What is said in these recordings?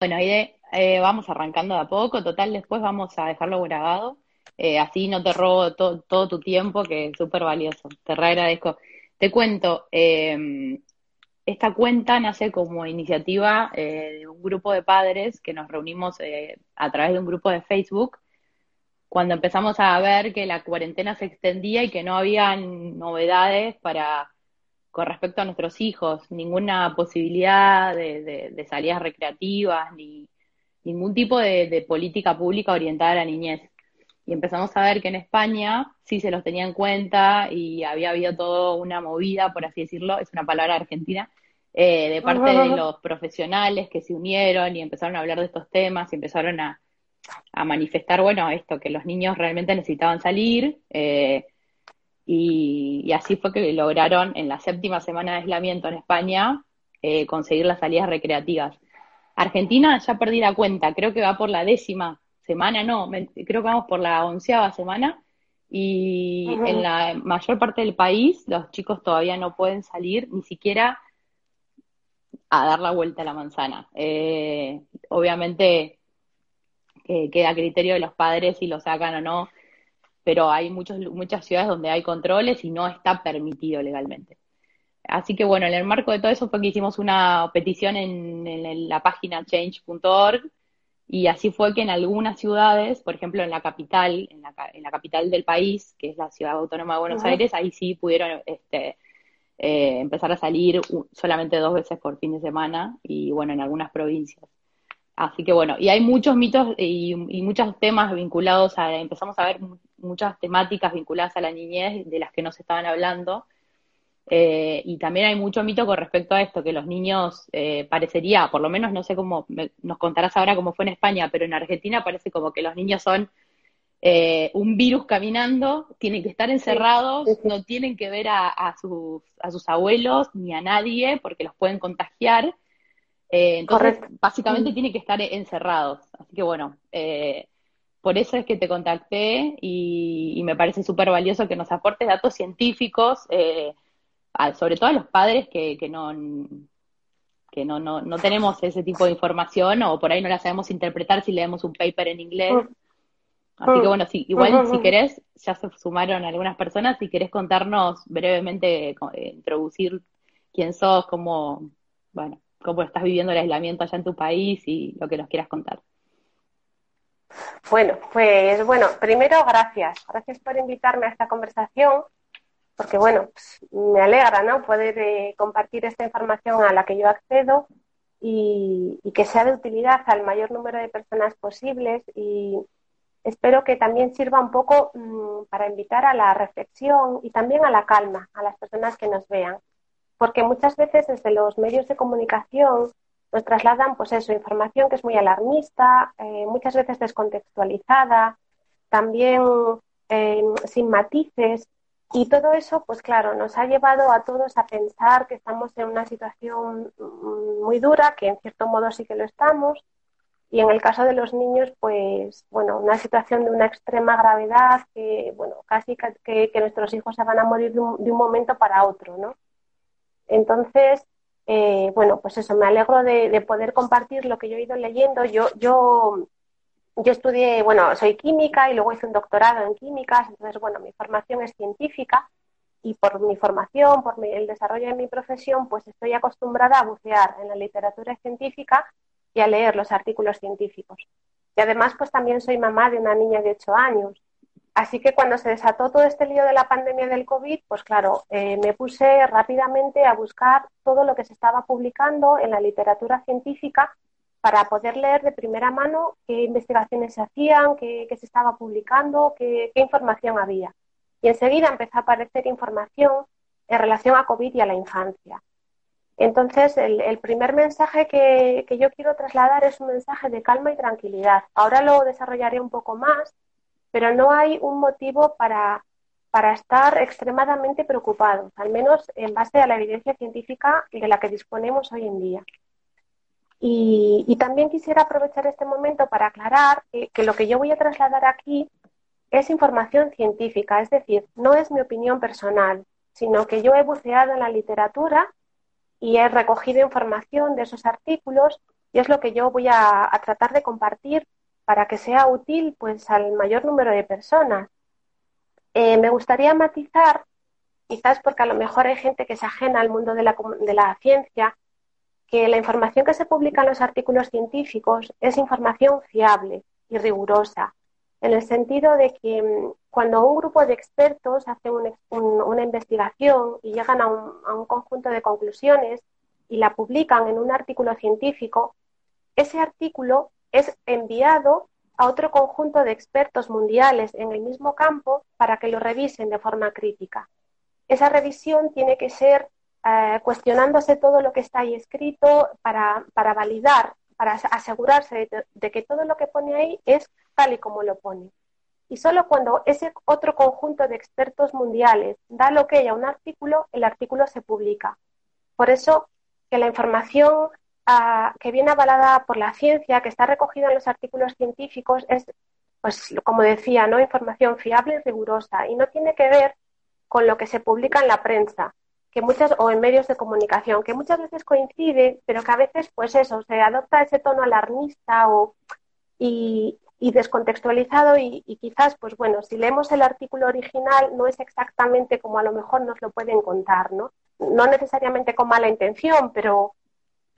Bueno, ahí eh, vamos arrancando de a poco, total, después vamos a dejarlo grabado, eh, así no te robo todo tu tiempo, que es súper valioso, te agradezco. Te cuento, eh, esta cuenta nace como iniciativa de un grupo de padres que nos reunimos a través de un grupo de Facebook, cuando empezamos a ver que la cuarentena se extendía y que no había novedades para con respecto a nuestros hijos, ninguna posibilidad de, salidas recreativas, ni ningún tipo de, política pública orientada a la niñez. Y empezamos a ver que en España sí se los tenía en cuenta y había habido toda una movida, por así decirlo, es una palabra argentina, eh, de parte de los profesionales que se unieron y empezaron a hablar de estos temas y empezaron a, manifestar, bueno, esto, que los niños realmente necesitaban salir. Eh, y, así fue que lograron en la séptima semana de aislamiento en España eh, conseguir las salidas recreativas. Argentina ya perdí la cuenta, creo que va por la décima semana, no, creo que vamos por la onceava semana y en la mayor parte del país los chicos todavía no pueden salir ni siquiera a dar la vuelta a la manzana. Eh, obviamente queda a criterio de los padres si lo sacan o no pero hay muchos, muchas ciudades donde hay controles y no está permitido legalmente. Así que bueno, en el marco de todo eso fue que hicimos una petición en, la página change.org y así fue que en algunas ciudades, por ejemplo en la capital, en la, capital del país, que es la ciudad autónoma de Buenos Aires, ahí sí pudieron este, eh, empezar a salir solamente dos veces por fin de semana y bueno, en algunas provincias. Así que bueno, y hay muchos mitos y, muchos temas vinculados a, empezamos a ver muchas temáticas vinculadas a la niñez de las que nos estaban hablando. Eh, y también hay mucho mito con respecto a esto, que los niños eh, parecería, por lo menos no sé cómo, nos contarás ahora cómo fue en España, pero en Argentina parece como que los niños son eh, un virus caminando, tienen que estar encerrados, no tienen que ver a, a, sus, a sus abuelos ni a nadie porque los pueden contagiar eh, entonces, básicamente tiene que estar encerrados. Así que bueno, eh, por eso es que te contacté y, me parece súper valioso que nos aportes datos científicos, eh, sobre todo a los padres que, que, no, que no, no, no, tenemos ese tipo de información o por ahí no la sabemos interpretar si leemos un paper en inglés. Así que bueno, sí, igual si querés, ya se sumaron algunas personas, si querés contarnos brevemente, introducir quién sos, cómo, bueno, cómo estás viviendo el aislamiento allá en tu país y lo que nos quieras contar. Bueno, pues bueno, primero gracias. Gracias por invitarme a esta conversación, porque bueno, pues, me alegra ¿no? poder eh, compartir esta información a la que yo accedo y, que sea de utilidad al mayor número de personas posibles y espero que también sirva un poco mm, para invitar a la reflexión y también a la calma a las personas que nos vean porque muchas veces desde los medios de comunicación nos trasladan, pues eso, información que es muy alarmista, eh, muchas veces descontextualizada, también eh, sin matices. Y todo eso, pues claro, nos ha llevado a todos a pensar que estamos en una situación mm, muy dura, que en cierto modo sí que lo estamos. Y en el caso de los niños, pues, bueno, una situación de una extrema gravedad que, bueno, casi que, nuestros hijos se van a morir de un, de un momento para otro, ¿no? Entonces, eh, bueno, pues eso, me alegro de, poder compartir lo que yo he ido leyendo. Yo, yo, yo estudié, bueno, soy química y luego hice un doctorado en químicas, entonces, bueno, mi formación es científica y por mi formación, por el desarrollo de mi profesión, pues estoy acostumbrada a bucear en la literatura científica y a leer los artículos científicos. Y además, pues también soy mamá de una niña de 8 años. Así que cuando se desató todo este lío de la pandemia del COVID, pues claro, eh, me puse rápidamente a buscar todo lo que se estaba publicando en la literatura científica para poder leer de primera mano qué investigaciones se hacían, qué, se estaba publicando, qué, qué, información había. Y enseguida empezó a aparecer información en relación a COVID y a la infancia. Entonces, el, primer mensaje que, yo quiero trasladar es un mensaje de calma y tranquilidad. Ahora lo desarrollaré un poco más, pero no hay un motivo para, para estar extremadamente preocupados, al menos en base a la evidencia científica de la que disponemos hoy en día. Y, también quisiera aprovechar este momento para aclarar que lo que yo voy a trasladar aquí es información científica, es decir, no es mi opinión personal, sino que yo he buceado en la literatura y he recogido información de esos artículos y es lo que yo voy a, tratar de compartir para que sea útil pues al mayor número de personas. Eh, me gustaría matizar, quizás porque a lo mejor hay gente que se ajena al mundo de la, de la ciencia, que la información que se publica en los artículos científicos es información fiable y rigurosa, en el sentido de que mm, cuando un grupo de expertos hace una investigación y llegan a un, conjunto de conclusiones y la publican en un artículo científico, ese artículo es enviado a otro conjunto de expertos mundiales en el mismo campo para que lo revisen de forma crítica. Esa revisión tiene que ser eh, cuestionándose todo lo que está ahí escrito para, validar, para asegurarse de que todo lo que pone ahí es tal y como lo pone. Y solo cuando ese otro conjunto de expertos mundiales da lo que a un artículo, el artículo se publica. Por eso que la información ah, que viene avalada por la ciencia, que está recogida en los artículos científicos, es, pues, como decía, ¿no? información fiable y rigurosa y no tiene que ver con lo que se publica en la prensa que muchas o en medios de comunicación que muchas veces coincide pero que a veces pues eso se adopta ese tono alarmista o y, y descontextualizado y, quizás, pues bueno, si leemos el artículo original no es exactamente como a lo mejor nos lo pueden contar, ¿no? No necesariamente con mala intención, pero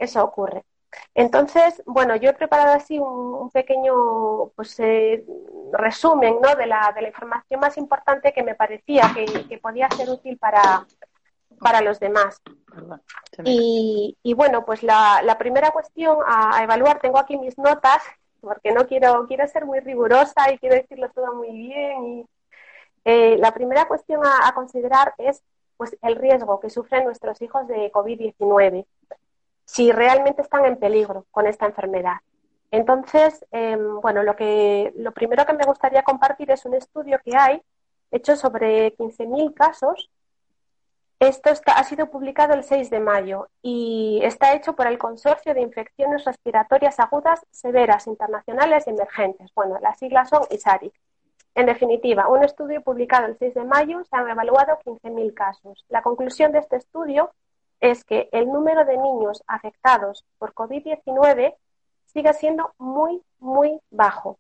eso ocurre. Entonces, bueno, yo he preparado así un, pequeño pues, eh, resumen ¿no? de, la, de la información más importante que me parecía que, podía ser útil para, para los demás. Y, y, bueno, pues la, la primera cuestión a, evaluar, tengo aquí mis notas porque no quiero, quiero ser muy rigurosa y quiero decirlo todo muy bien. Y, eh, la primera cuestión a, considerar es pues, el riesgo que sufren nuestros hijos de COVID-19, si realmente están en peligro con esta enfermedad. Entonces, em, bueno, lo, que, lo primero que me gustaría compartir es un estudio que hay hecho sobre 15.000 casos esto ha sido publicado el 6 de mayo y está hecho por el Consorcio de Infecciones Respiratorias Agudas Severas Internacionales y Emergentes. Bueno, las siglas son ISARIC. En definitiva, un estudio publicado el 6 de mayo se han evaluado 15.000 casos. La conclusión de este estudio es que el número de niños afectados por COVID-19 sigue siendo muy, muy bajo,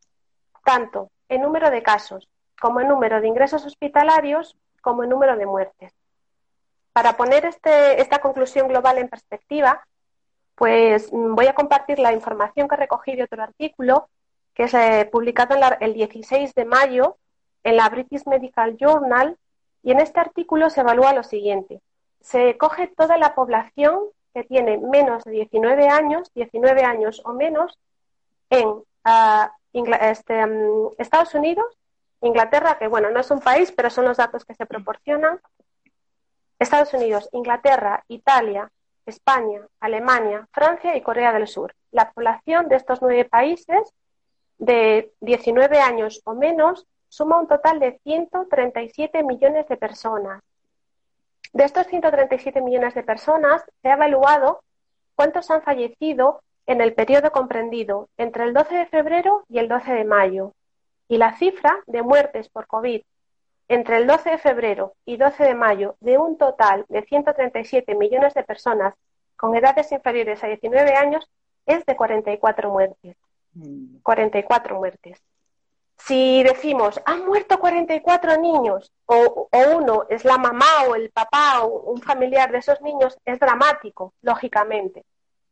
tanto en número de casos como en número de ingresos hospitalarios como en número de muertes. Para poner este, esta conclusión global en perspectiva, pues mm, voy a compartir la información que recogí de otro artículo que es eh, publicado el 16 de mayo en la British Medical Journal y en este artículo se evalúa lo siguiente. Se coge toda la población que tiene menos de 19 años, 19 años o menos, en ah, este, mm, Estados Unidos, Inglaterra, que bueno, no es un país, pero son los datos que se proporcionan, Estados Unidos, Inglaterra, Italia, España, Alemania, Francia y Corea del Sur. La población de estos nueve países de 19 años o menos suma un total de 137 millones de personas. De estos 137 millones de personas, se ha evaluado cuántos han fallecido en el periodo comprendido entre el 12 de febrero y el 12 de mayo. Y la cifra de muertes por COVID entre el 12 de febrero y 12 de mayo de un total de 137 millones de personas con edades inferiores a 19 años es de 44 muertes. 44 mm. muertes. Si decimos, han muerto 44 niños, o, uno es la mamá o el papá o un familiar de esos niños, es dramático, lógicamente.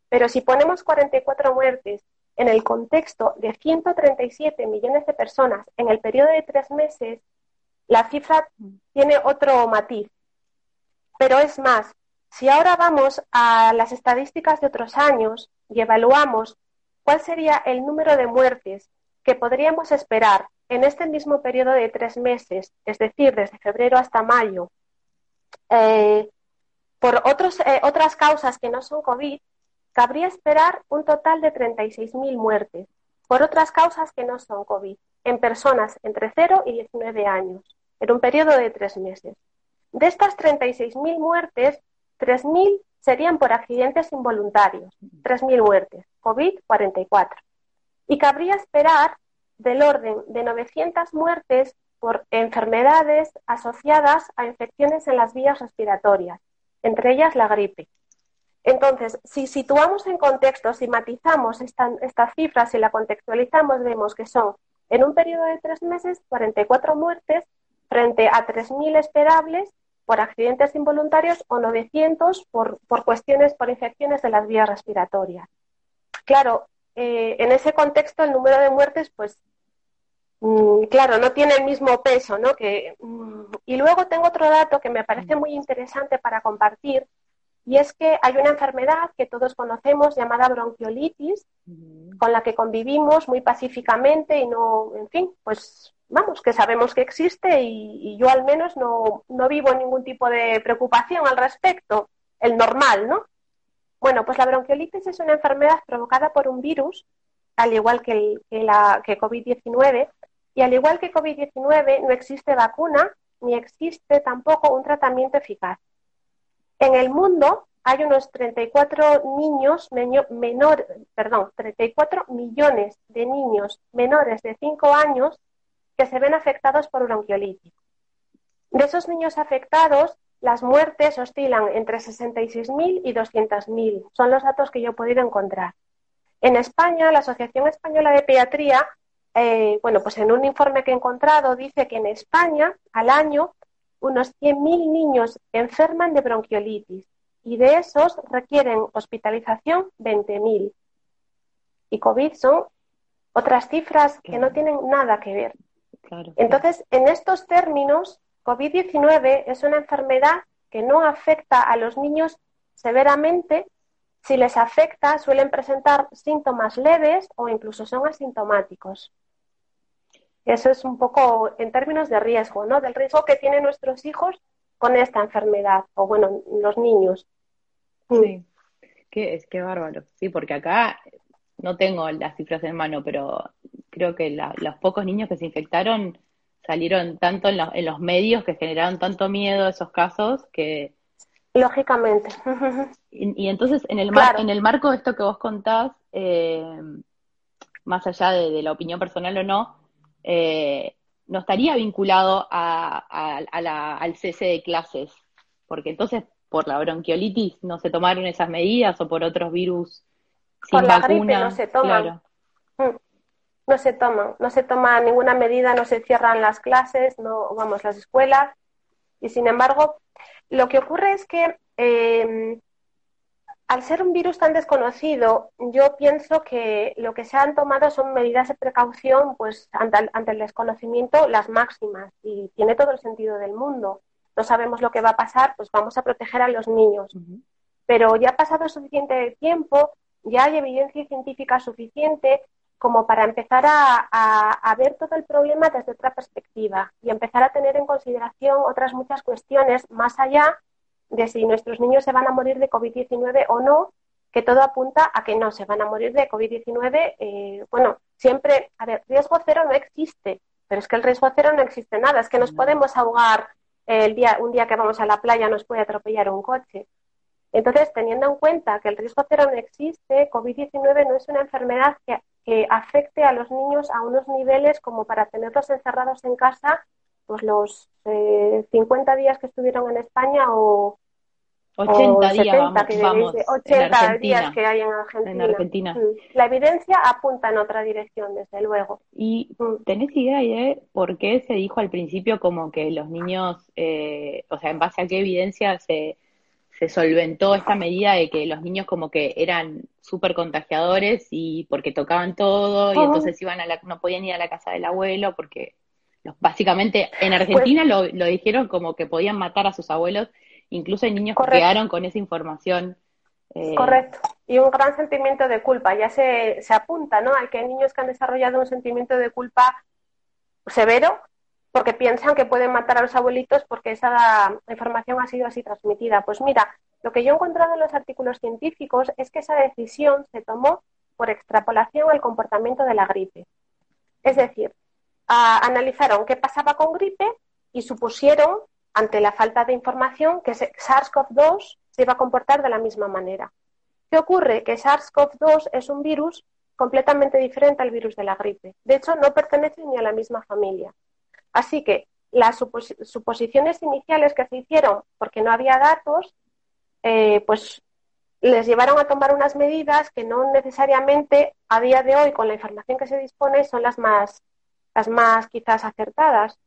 Pero si ponemos 44 muertes en el contexto de 137 millones de personas en el periodo de tres meses, la cifra tiene otro matiz. Pero es más, si ahora vamos a las estadísticas de otros años y evaluamos cuál sería el número de muertes que podríamos esperar en este mismo periodo de tres meses, es decir, desde febrero hasta mayo, eh, Por eh, otras causas que no son COVID, cabría esperar un total de 36.000 muertes. Por otras causas que no son COVID, en personas entre 0 y 19 años, en un periodo de tres meses. De estas 36.000 muertes, 3.000 serían por accidentes involuntarios, 3.000 muertes, COVID 44. Y cabría esperar del orden de 900 muertes por enfermedades asociadas a infecciones en las vías respiratorias, entre ellas la gripe. Entonces, si situamos en contexto, si matizamos esta, esta cifra, si la contextualizamos, vemos que son en un periodo de tres meses 44 muertes frente a 3.000 esperables por accidentes involuntarios o 900 por, por cuestiones, por infecciones de las vías respiratorias. Claro, eh, en ese contexto el número de muertes, pues, mm, claro, no tiene el mismo peso, ¿no? Que, mm, y luego tengo otro dato que me parece muy interesante para compartir, y es que hay una enfermedad que todos conocemos llamada bronquiolitis, con la que convivimos muy pacíficamente y no, en fin, pues vamos, que sabemos que existe y, yo al menos no, no, vivo ningún tipo de preocupación al respecto, el normal, ¿no? Bueno, pues la bronquiolitis es una enfermedad provocada por un virus, al igual que, que, la, que COVID-19, y al igual que COVID-19 no existe vacuna ni existe tampoco un tratamiento eficaz. En el mundo hay unos 34 niños menor, perdón, 34 millones de niños menores de 5 años que se ven afectados por bronquiolitis. De esos niños afectados, las muertes oscilan entre 66.000 y 200.000. Son los datos que yo he podido encontrar. En España, la Asociación Española de Pediatría, eh, bueno, pues en un informe que he encontrado dice que en España al año unos 100.000 niños enferman de bronquiolitis y de esos requieren hospitalización 20.000. Y COVID son otras cifras que no tienen nada que ver. Entonces, en estos términos, COVID-19 es una enfermedad que no afecta a los niños severamente. Si les afecta, suelen presentar síntomas leves o incluso son asintomáticos. Eso es un poco en términos de riesgo, ¿no? Del riesgo que tienen nuestros hijos con esta enfermedad, o bueno, los niños. Sí, que es bárbaro. Sí, porque acá no tengo las cifras en mano, pero creo que los pocos niños que se infectaron salieron tanto en, los medios que generaron tanto miedo esos casos que... Lógicamente. Y, entonces, en el, en el marco de esto que vos contás, eh, más allá de, la opinión personal o no, eh, no estaría vinculado al cese de clases, porque entonces por la bronquiolitis no se tomaron esas medidas o por otros virus sin por la gripe no se toman. Mm no se toman, no se toma ninguna medida, no se cierran las clases, no vamos las escuelas y sin embargo lo que ocurre es que em, al ser un virus tan desconocido, yo pienso que lo que se han tomado son medidas de precaución, pues ante, ante el desconocimiento las máximas y tiene todo el sentido del mundo. No sabemos lo que va a pasar, pues vamos a proteger a los niños. Pero ya ha pasado suficiente tiempo, ya hay evidencia científica suficiente como para empezar a, ver todo el problema desde otra perspectiva y empezar a tener en consideración otras muchas cuestiones más allá de si nuestros niños se van a morir de COVID-19 o no, que todo apunta a que no se van a morir de COVID-19. Eh, bueno, siempre, a ver, riesgo cero no existe, pero es que el riesgo cero no existe nada, es que nos podemos ahogar el día, un día que vamos a la playa nos puede atropellar un coche. Entonces, teniendo en cuenta que el riesgo cero no existe, COVID-19 no es una enfermedad que que afecte a los niños a unos niveles como para tenerlos encerrados en casa pues los 50 eh, días que estuvieron en España o 80 días, vamos, 80 días que hay en Argentina. Mm. La evidencia apunta en otra dirección, desde luego. ¿Y mm. tenés idea de por qué se dijo al principio como que los niños, eh, o sea, en base a qué evidencia se, se solventó esta medida de que los niños como que eran súper contagiadores y porque tocaban todo y entonces iban a la, no podían ir a la casa del abuelo porque los, básicamente en Argentina lo, lo, dijeron como que podían matar a sus abuelos, incluso hay niños que quedaron con esa información. Eh, Correcto. Y un gran sentimiento de culpa. Ya se, se apunta, ¿no? Hay que hay niños que han desarrollado un sentimiento de culpa severo porque piensan que pueden matar a los abuelitos porque esa información ha sido así transmitida. Pues mira, lo que yo he encontrado en los artículos científicos es que esa decisión se tomó por extrapolación al comportamiento de la gripe. Es decir, analizaron qué pasaba con gripe y supusieron, ante la falta de información, que SARS-CoV-2 se iba a comportar de la misma manera. ¿Qué ocurre? Que SARS-CoV-2 es un virus completamente diferente al virus de la gripe. De hecho, no pertenece ni a la misma familia. Así que las suposiciones iniciales que se hicieron, porque no había datos, eh, pues les llevaron a tomar unas medidas que no necesariamente a día de hoy, con la información que se dispone, son las más, las más quizás acertadas,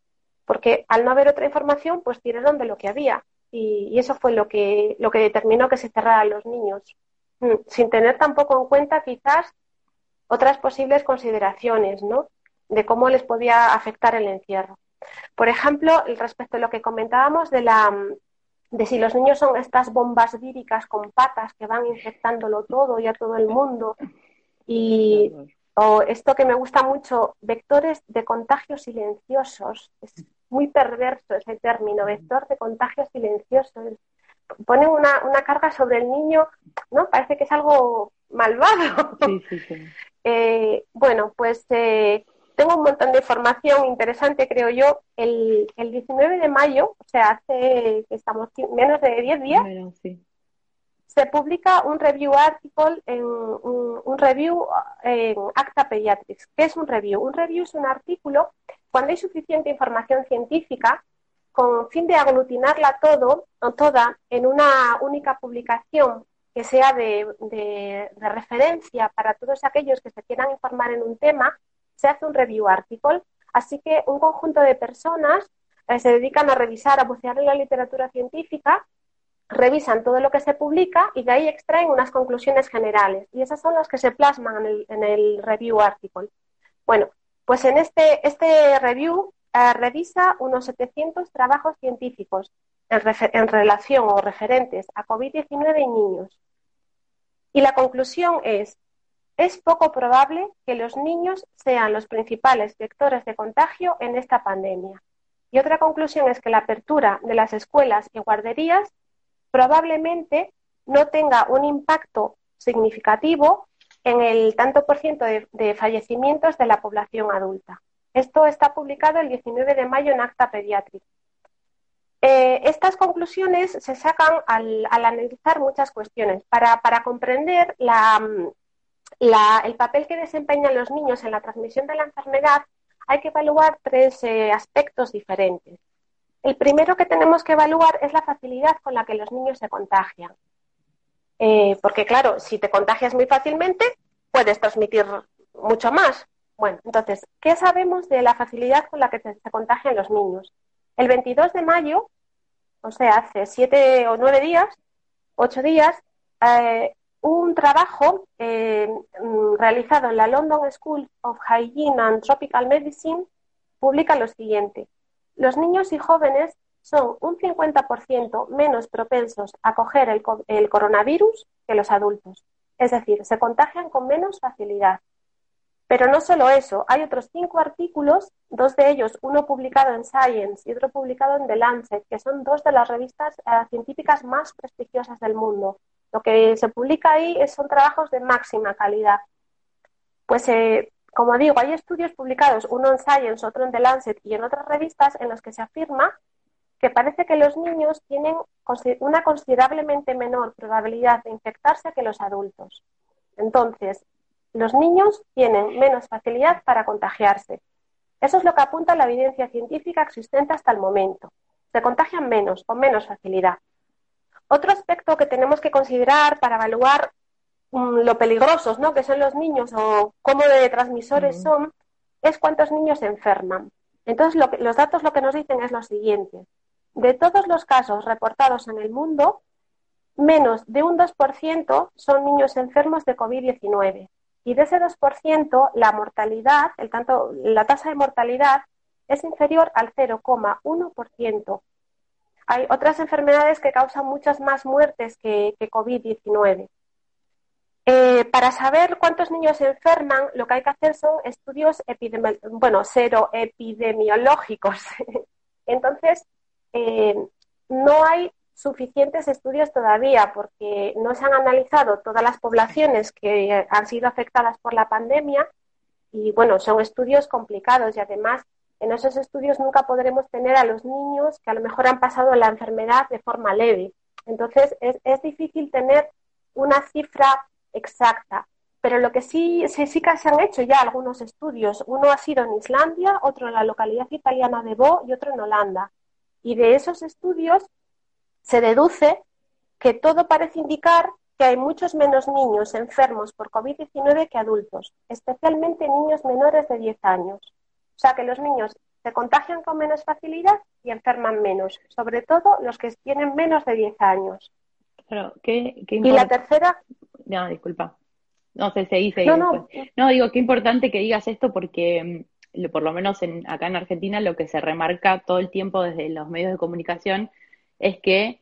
porque al no haber otra información, pues tiraron de lo que había. Y, eso fue lo que, lo que determinó que se cerraran los niños, mm, sin tener tampoco en cuenta quizás otras posibles consideraciones, ¿no? De cómo les podía afectar el encierro. Por ejemplo, respecto a lo que comentábamos de la de si los niños son estas bombas víricas con patas que van infectándolo todo y a todo el mundo. Y o esto que me gusta mucho, vectores de contagio silenciosos. Es muy perverso ese término, vector de contagio silencioso. Ponen una, una carga sobre el niño, ¿no? Parece que es algo malvado. Eh, bueno, pues eh, tengo un montón de información interesante, creo yo. El, el 19 de mayo, o sea, hace que estamos menos de 10 días, se publica un review article, en, un, review en Acta Pediatrics. ¿Qué es un review? Un review es un artículo cuando hay suficiente información científica con fin de aglutinarla todo o toda en una única publicación que sea de, de, referencia para todos aquellos que se quieran informar en un tema se hace un review article. Así que un conjunto de personas eh, se dedican a revisar, a bucear en la literatura científica, revisan todo lo que se publica y de ahí extraen unas conclusiones generales. Y esas son las que se plasman en el, review article. Bueno, pues en este, este review eh, revisa unos 700 trabajos científicos en, en relación o referentes a COVID-19 y niños. Y la conclusión es es poco probable que los niños sean los principales vectores de contagio en esta pandemia. Y otra conclusión es que la apertura de las escuelas y guarderías probablemente no tenga un impacto significativo en el tanto por ciento de, fallecimientos de la población adulta. Esto está publicado el 19 de mayo en Acta Pediátrica. Eh, estas conclusiones se sacan al, analizar muchas cuestiones. para comprender la, el papel que desempeñan los niños en la transmisión de la enfermedad, hay que evaluar tres eh, aspectos diferentes. El primero que tenemos que evaluar es la facilidad con la que los niños se contagian. Eh, porque, claro, si te contagias muy fácilmente, puedes transmitir mucho más. Bueno, entonces, ¿qué sabemos de la facilidad con la que se, contagian los niños? El 22 de mayo, o sea, hace siete o nueve días, ocho días, eh, un trabajo eh, mm, realizado en la London School of Hygiene and Tropical Medicine publica lo siguiente. Los niños y jóvenes son un 50% menos propensos a coger el, coronavirus que los adultos. Es decir, se contagian con menos facilidad. Pero no solo eso, hay otros cinco artículos, dos de ellos, uno publicado en Science y otro publicado en The Lancet, que son dos de las revistas eh, científicas más prestigiosas del mundo, lo que se publica ahí son trabajos de máxima calidad. Pues, eh, como digo, hay estudios publicados, uno en Science, otro en The Lancet y en otras revistas, en los que se afirma que parece que los niños tienen una considerablemente menor probabilidad de infectarse que los adultos. Entonces, los niños tienen menos facilidad para contagiarse. Eso es lo que apunta la evidencia científica existente hasta el momento. Se contagian menos, con menos facilidad. Otro aspecto que tenemos que considerar para evaluar mm, lo peligrosos ¿no? que son los niños o cómo de transmisores son es cuántos niños se enferman. Entonces, los datos lo que nos dicen es lo siguiente. De todos los casos reportados en el mundo, menos de un 2% son niños enfermos de COVID-19. Y de ese 2%, la mortalidad, el tanto, la tasa de mortalidad es inferior al 0,1%, hay otras enfermedades que causan muchas más muertes que, COVID-19. Eh, para saber cuántos niños se enferman, lo que hay que hacer son estudios bueno, epidemiológicos. Entonces, eh, no hay suficientes estudios todavía porque no se han analizado todas las poblaciones que han sido afectadas por la pandemia y bueno, son estudios complicados y además en esos estudios nunca podremos tener a los niños que a lo mejor han pasado la enfermedad de forma leve. Entonces es, es difícil tener una cifra exacta. Pero lo que sí, sí, sí, que se han hecho ya algunos estudios. Uno ha sido en Islandia, otro en la localidad italiana de Bo y otro en Holanda. Y de esos estudios se deduce que todo parece indicar que hay muchos menos niños enfermos por COVID-19 que adultos, especialmente niños menores de 10 años. O sea que los niños se contagian con menos facilidad y enferman menos, sobre todo los que tienen menos de 10 años. y la tercera. No, disculpa. No sé, seguí, seguí. No, no. no, digo, qué importante que digas esto porque mm, por lo menos en, acá en Argentina lo que se remarca todo el tiempo desde los medios de comunicación es que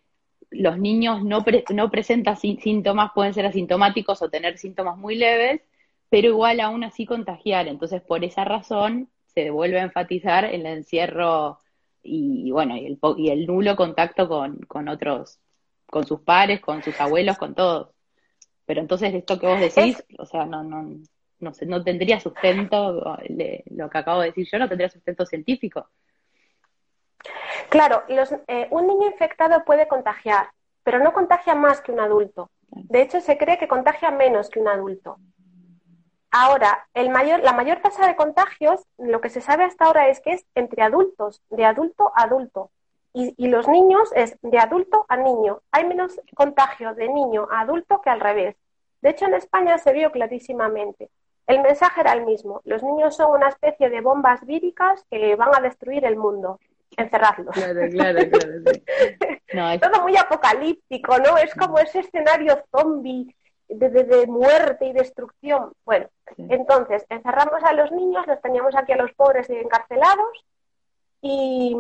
los niños no, no presentan síntomas, pueden ser asintomáticos o tener síntomas muy leves, pero igual aún así contagiar. Entonces, por esa razón, se vuelve a enfatizar el encierro y, bueno, y el, y el nulo contacto con, con otros, con sus pares, con sus abuelos, con todos. Pero entonces esto que vos decís, o sea, no, no, no, sé, no tendría sustento, lo que acabo de decir yo, no tendría sustento científico. Claro, eh, un niño infectado puede contagiar, pero no contagia más que un adulto. De hecho, se cree que contagia menos que un adulto. Ahora, el mayor, la mayor tasa de contagios, lo que se sabe hasta ahora es que es entre adultos, de adulto a adulto. Y, los niños es de adulto a niño. Hay menos contagio de niño a adulto que al revés. De hecho, en España se vio clarísimamente. El mensaje era el mismo. Los niños son una especie de bombas víricas que van a destruir el mundo. Encerrarlos. Claro, claro, claro. Todo muy apocalíptico, ¿no? Es como ese escenario zombie de, de, muerte y destrucción. Bueno, entonces encerramos a los niños, los teníamos aquí a los pobres encarcelados ¿Y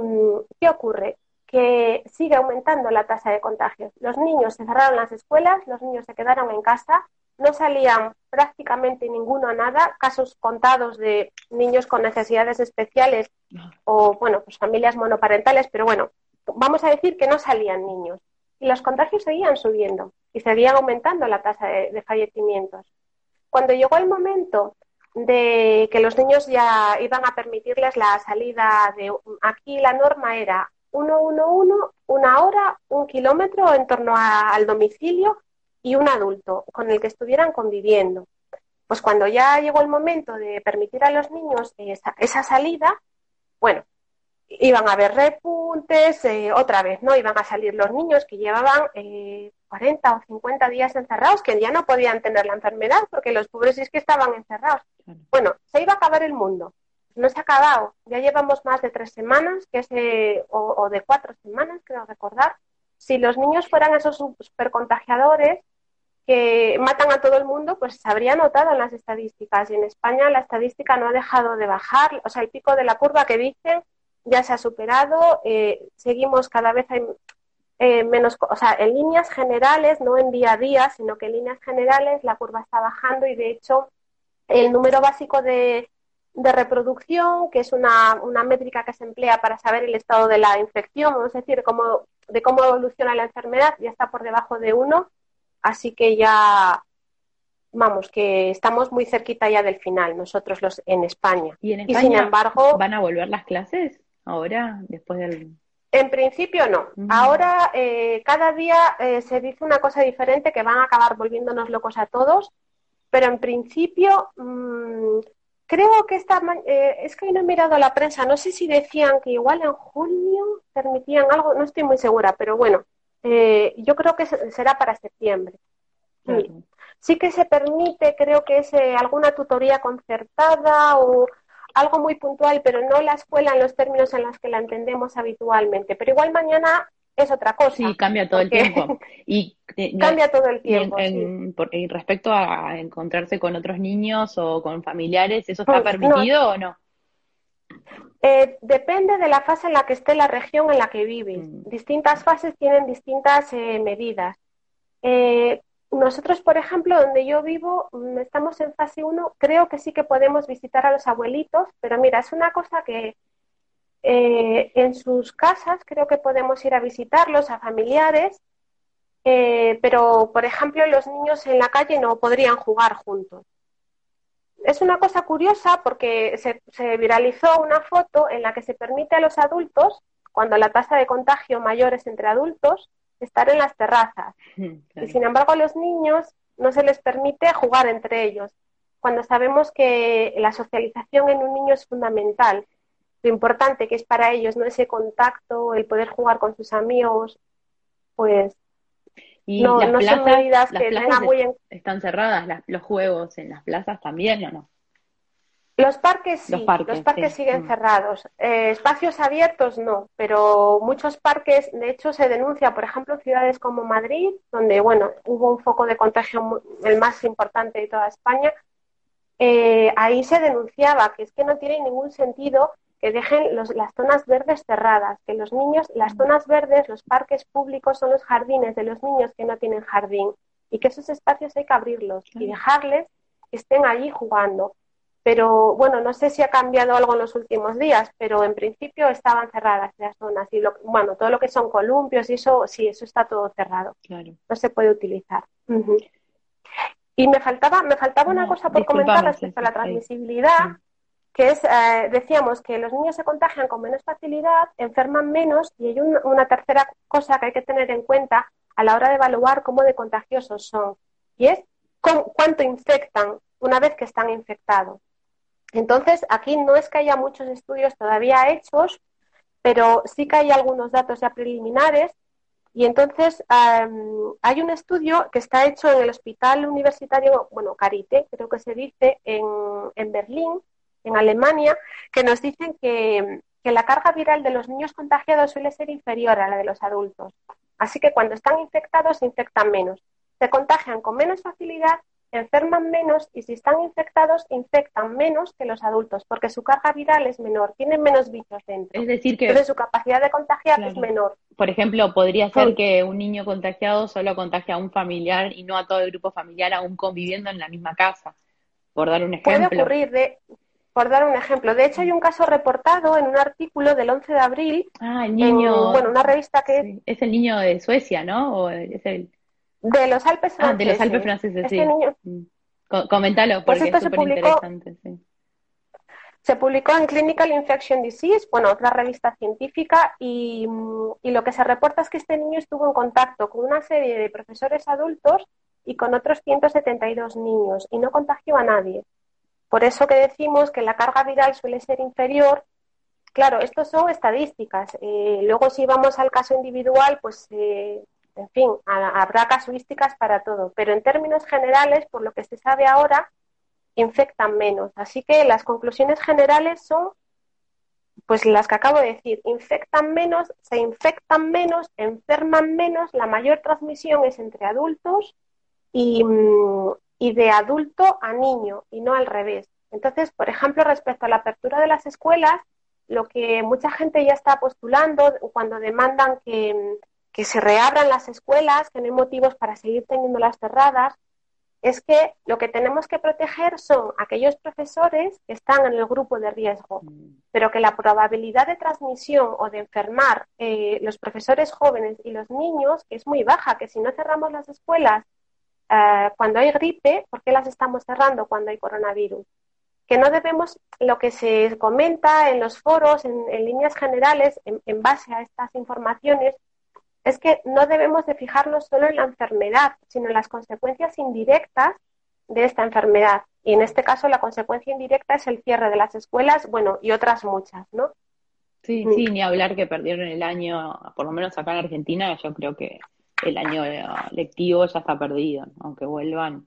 qué ocurre? Que sigue aumentando la tasa de contagios. Los niños se cerraron las escuelas, los niños se quedaron en casa, no salían prácticamente ninguno a nada, casos contados de niños con necesidades especiales o, bueno, pues familias monoparentales, pero bueno, vamos a decir que no salían niños. Y los contagios seguían subiendo y seguían aumentando la tasa de fallecimientos. Cuando llegó el momento de que los niños ya iban a permitirles la salida de aquí la norma era 111, una hora, un kilómetro en torno al domicilio y un adulto con el que estuvieran conviviendo. Pues cuando ya llegó el momento de permitir a los niños esa, salida, bueno, iban a haber repuntes, eh, otra vez, ¿no? Iban a salir los niños que llevaban eh, 40 o 50 días encerrados, que ya no podían tener la enfermedad porque los pobres es que estaban encerrados. Bueno, se iba a acabar el mundo. No se ha acabado. Ya llevamos más de tres semanas, que es, o, de cuatro semanas, creo recordar. Si los niños fueran esos supercontagiadores que matan a todo el mundo, pues se habría notado en las estadísticas. Y en España la estadística no ha dejado de bajar. O sea, el pico de la curva que dicen ya se ha superado. Eh, seguimos cada vez hay eh, menos, o sea, en líneas generales, no en día a día, sino que en líneas generales la curva está bajando y de hecho el número básico de, reproducción, que es una, una, métrica que se emplea para saber el estado de la infección, es decir, cómo, de cómo evoluciona la enfermedad, ya está por debajo de uno, así que ya, vamos, que estamos muy cerquita ya del final, nosotros los en España. ¿Y en España sin embargo, van a volver las clases ahora, después del...? En principio no. Ahora eh, cada día eh, se dice una cosa diferente que van a acabar volviéndonos locos a todos pero en principio mm, creo que esta, eh, es que hoy no he mirado la prensa, no sé si decían que igual en junio permitían algo, no estoy muy segura, pero bueno, eh, yo creo que será para septiembre. Sí. que se permite, creo que es eh, alguna tutoría concertada o algo muy puntual, pero no la escuela en los términos en los que la entendemos habitualmente. Pero igual mañana es otra cosa. Sí, cambia todo el tiempo. Y, eh, cambia todo el tiempo. Y respecto a encontrarse con otros niños o con familiares, ¿eso está permitido o no? Eh, depende de la fase en la que esté la región en la que vives. Mm. Distintas fases tienen distintas eh, medidas. Nosotros, por ejemplo, donde yo vivo, mm, estamos en fase 1, creo que sí que podemos visitar a los abuelitos, pero mira, es una cosa que eh, en sus casas creo que podemos ir a visitarlos, a familiares, eh, pero, por ejemplo, los niños en la calle no podrían jugar juntos. Es una cosa curiosa porque se, se viralizó una foto en la que se permite a los adultos, cuando la tasa de contagio mayor es entre adultos, estar en las terrazas. Y sin embargo, a los niños no se les permite jugar entre ellos, cuando sabemos que la socialización en un niño es fundamental. Lo importante que es para ellos, ¿no? Ese contacto, el poder jugar con sus amigos, pues y no, las plazas, son medidas que muy están cerradas, los juegos en las plazas también, ¿o no? Los parques sí, los parques, siguen mm. cerrados. Eh, espacios abiertos no, pero muchos parques, de hecho, se denuncia, por ejemplo, en ciudades como Madrid, donde, bueno, hubo un foco de contagio el más importante de toda España, eh, ahí se denunciaba que es que no tiene ningún sentido que dejen las zonas verdes cerradas, que los niños, las mm. zonas verdes, los parques públicos son los jardines de los niños que no tienen jardín y que esos espacios hay que abrirlos y dejarles que estén allí jugando pero bueno, no sé si ha cambiado algo en los últimos días, pero en principio estaban cerradas las zonas y lo, bueno, todo lo que son columpios y eso, sí, eso está todo cerrado. No se puede utilizar. Y me faltaba, me faltaba una cosa por comentar respecto a la transmisibilidad, que es, eh, decíamos que los niños se contagian con menos facilidad, enferman menos y hay una tercera cosa que hay que tener en cuenta a la hora de evaluar cómo de contagiosos son, y es cuánto infectan una vez que están infectados. Entonces, aquí no es que haya muchos estudios todavía hechos, pero sí que hay algunos datos ya preliminares. Y entonces hay un estudio que está hecho en el Hospital Universitario, bueno, Carite, creo que se dice, en, en Berlín, en Alemania, que nos dicen que, que la carga viral de los niños contagiados suele ser inferior a la de los adultos. Así que cuando están infectados, se infectan menos. Se contagian con menos facilidad enferman menos y si están infectados, infectan menos que los adultos, porque su carga viral es menor, tienen menos bichos dentro. Es decir, que. Entonces su capacidad de contagiar es menor. Por ejemplo, podría ser que un niño contagiado solo contagie a un familiar y no a todo el grupo familiar, aún conviviendo en la misma casa, por dar un ejemplo. Puede ocurrir, de, por dar un ejemplo. De hecho, hay un caso reportado en un artículo del 11 de abril. Ah, el niño. bueno, una revista que. Es el niño de Suecia, ¿no? ¿O es el... De los Alpes franceses. Ah, de los Alpes franceses, este. Niño... Mm. Coméntalo, pues porque es súper interesante. Sí. Se publicó en Clinical Infection Disease, bueno, otra revista científica, y, mm, y, lo que se reporta es que este niño estuvo en contacto con una serie de profesores adultos y con otros 172 niños y no contagió a nadie. Por eso que decimos que la carga viral suele ser inferior. Claro, esto son estadísticas. Eh, luego, si vamos al caso individual, pues eh, en fin, habrá casuísticas para todo, pero en términos generales, por lo que se sabe ahora, infectan menos. Así que las conclusiones generales son, pues las que acabo de decir, infectan menos, se infectan menos, enferman menos, la mayor transmisión es entre adultos y, mm, y de adulto a niño y no al revés. Entonces, por ejemplo, respecto a la apertura de las escuelas, lo que mucha gente ya está postulando cuando demandan que, que se reabran las escuelas, que no hay motivos para seguir teniéndolas cerradas, es que lo que tenemos que proteger son aquellos profesores que están en el grupo de riesgo, pero que la probabilidad de transmisión o de enfermar eh, los profesores jóvenes y los niños es muy baja, que si no cerramos las escuelas eh, cuando hay gripe, ¿por qué las estamos cerrando cuando hay coronavirus? Que no debemos, lo que se comenta en los foros, en, líneas generales, en base a estas informaciones, es que no debemos de fijarnos solo en la enfermedad, sino en las consecuencias indirectas de esta enfermedad. Y en este caso la consecuencia indirecta es el cierre de las escuelas, bueno, y otras muchas, ¿no? Sí, mm. sí, ni hablar que perdieron el año, por lo menos acá en Argentina, yo creo que el año lectivo ya está perdido, aunque vuelvan,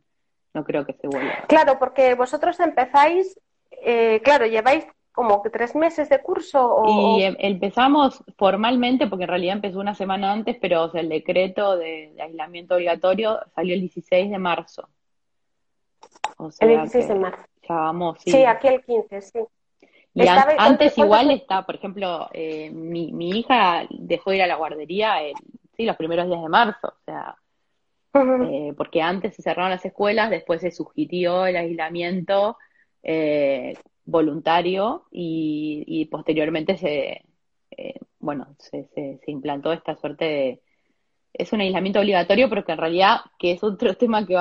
no creo que se vuelva. Claro, porque vosotros empezáis, eh, claro, lleváis como que tres meses de curso? Y em, empezamos formalmente, porque en realidad empezó una semana antes, pero el decreto de, aislamiento obligatorio salió el 16 de marzo. el 16 de marzo. Ya vamos, sí. sí. aquí el 15, sí. Y antes igual está, por ejemplo, eh, mi, mi hija dejó ir a la guardería el, sí, los primeros días de marzo, o sea, eh, porque antes se cerraron las escuelas, después se sugirió el aislamiento eh, voluntario y, posteriormente se, eh, bueno, se, se, implantó esta suerte de, es un aislamiento obligatorio, pero que en realidad, que es otro tema que,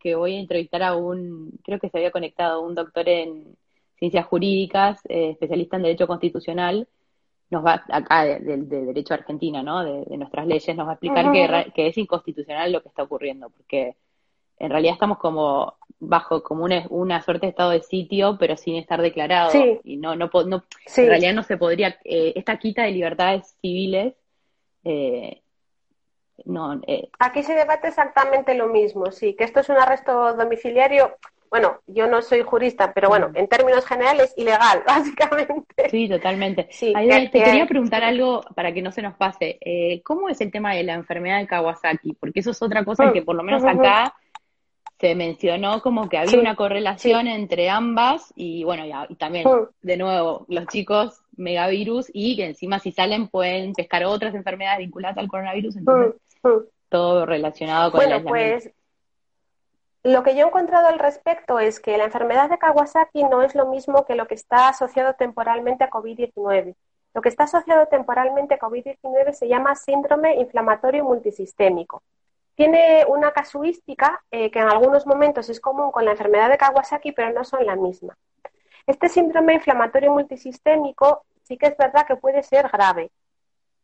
que voy a entrevistar a un, creo que se había conectado un doctor en ciencias jurídicas, eh, especialista en derecho constitucional, nos va, acá de, derecho argentino, ¿no? De, nuestras leyes, nos va a explicar que, que, es inconstitucional lo que está ocurriendo, porque en realidad estamos como bajo como una, una suerte de estado de sitio, pero sin estar declarado. Y no, no, no en realidad no se podría, eh, esta quita de libertades civiles, eh, no. Eh. Aquí se debate exactamente lo mismo, sí, que esto es un arresto domiciliario. Bueno, yo no soy jurista, pero bueno, mm. en términos generales, ilegal, básicamente. Sí, totalmente. Sí, te quería preguntar algo para que no se nos pase. ¿Cómo es el tema de la enfermedad de Kawasaki? Porque eso es otra cosa mm. que por lo menos acá se mencionó como que había una correlación entre ambas y bueno, y, también, de nuevo, los chicos megavirus y que encima si salen pueden pescar otras enfermedades vinculadas al coronavirus, entonces todo relacionado con bueno, pues lo que yo he encontrado al respecto es que la enfermedad de Kawasaki no es lo mismo que lo que está asociado temporalmente a COVID-19. Lo que está asociado temporalmente a COVID-19 se llama síndrome inflamatorio multisistémico tiene una casuística eh, que en algunos momentos es común con la enfermedad de Kawasaki, pero no son la misma. Este síndrome inflamatorio multisistémico sí que es verdad que puede ser grave,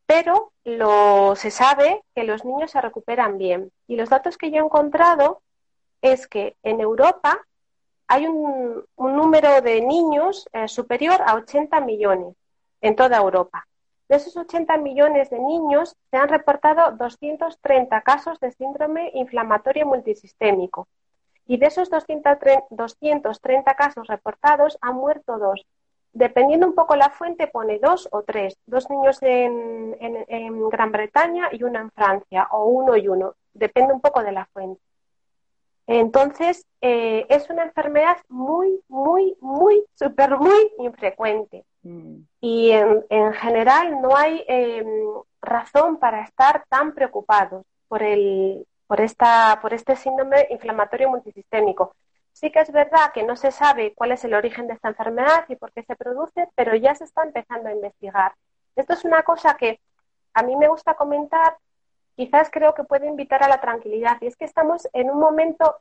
pero se sabe que los niños se recuperan bien. Y los datos que yo he encontrado es que en Europa hay un, número de niños eh, superior a 80 millones en toda Europa. De esos 80 millones de niños se han reportado 230 casos de síndrome inflamatorio multisistémico. Y de esos 230 casos reportados han muerto dos. Dependiendo un poco la fuente, pone dos o tres. Dos niños en, Gran Bretaña y uno en Francia, o uno y uno. Depende un poco de la fuente. Entonces, eh, es una enfermedad muy, muy, muy, súper, muy infrecuente. Mm. Y en, general no hay em, razón para estar tan preocupados por, el, por, esta, por este síndrome inflamatorio multisistémico. Sí que es verdad que no se sabe cuál es el origen de esta enfermedad y por qué se produce, pero ya se está empezando a investigar. Esto es una cosa que a mí me gusta comentar, quizás creo que puede invitar a la tranquilidad, y es que estamos en un momento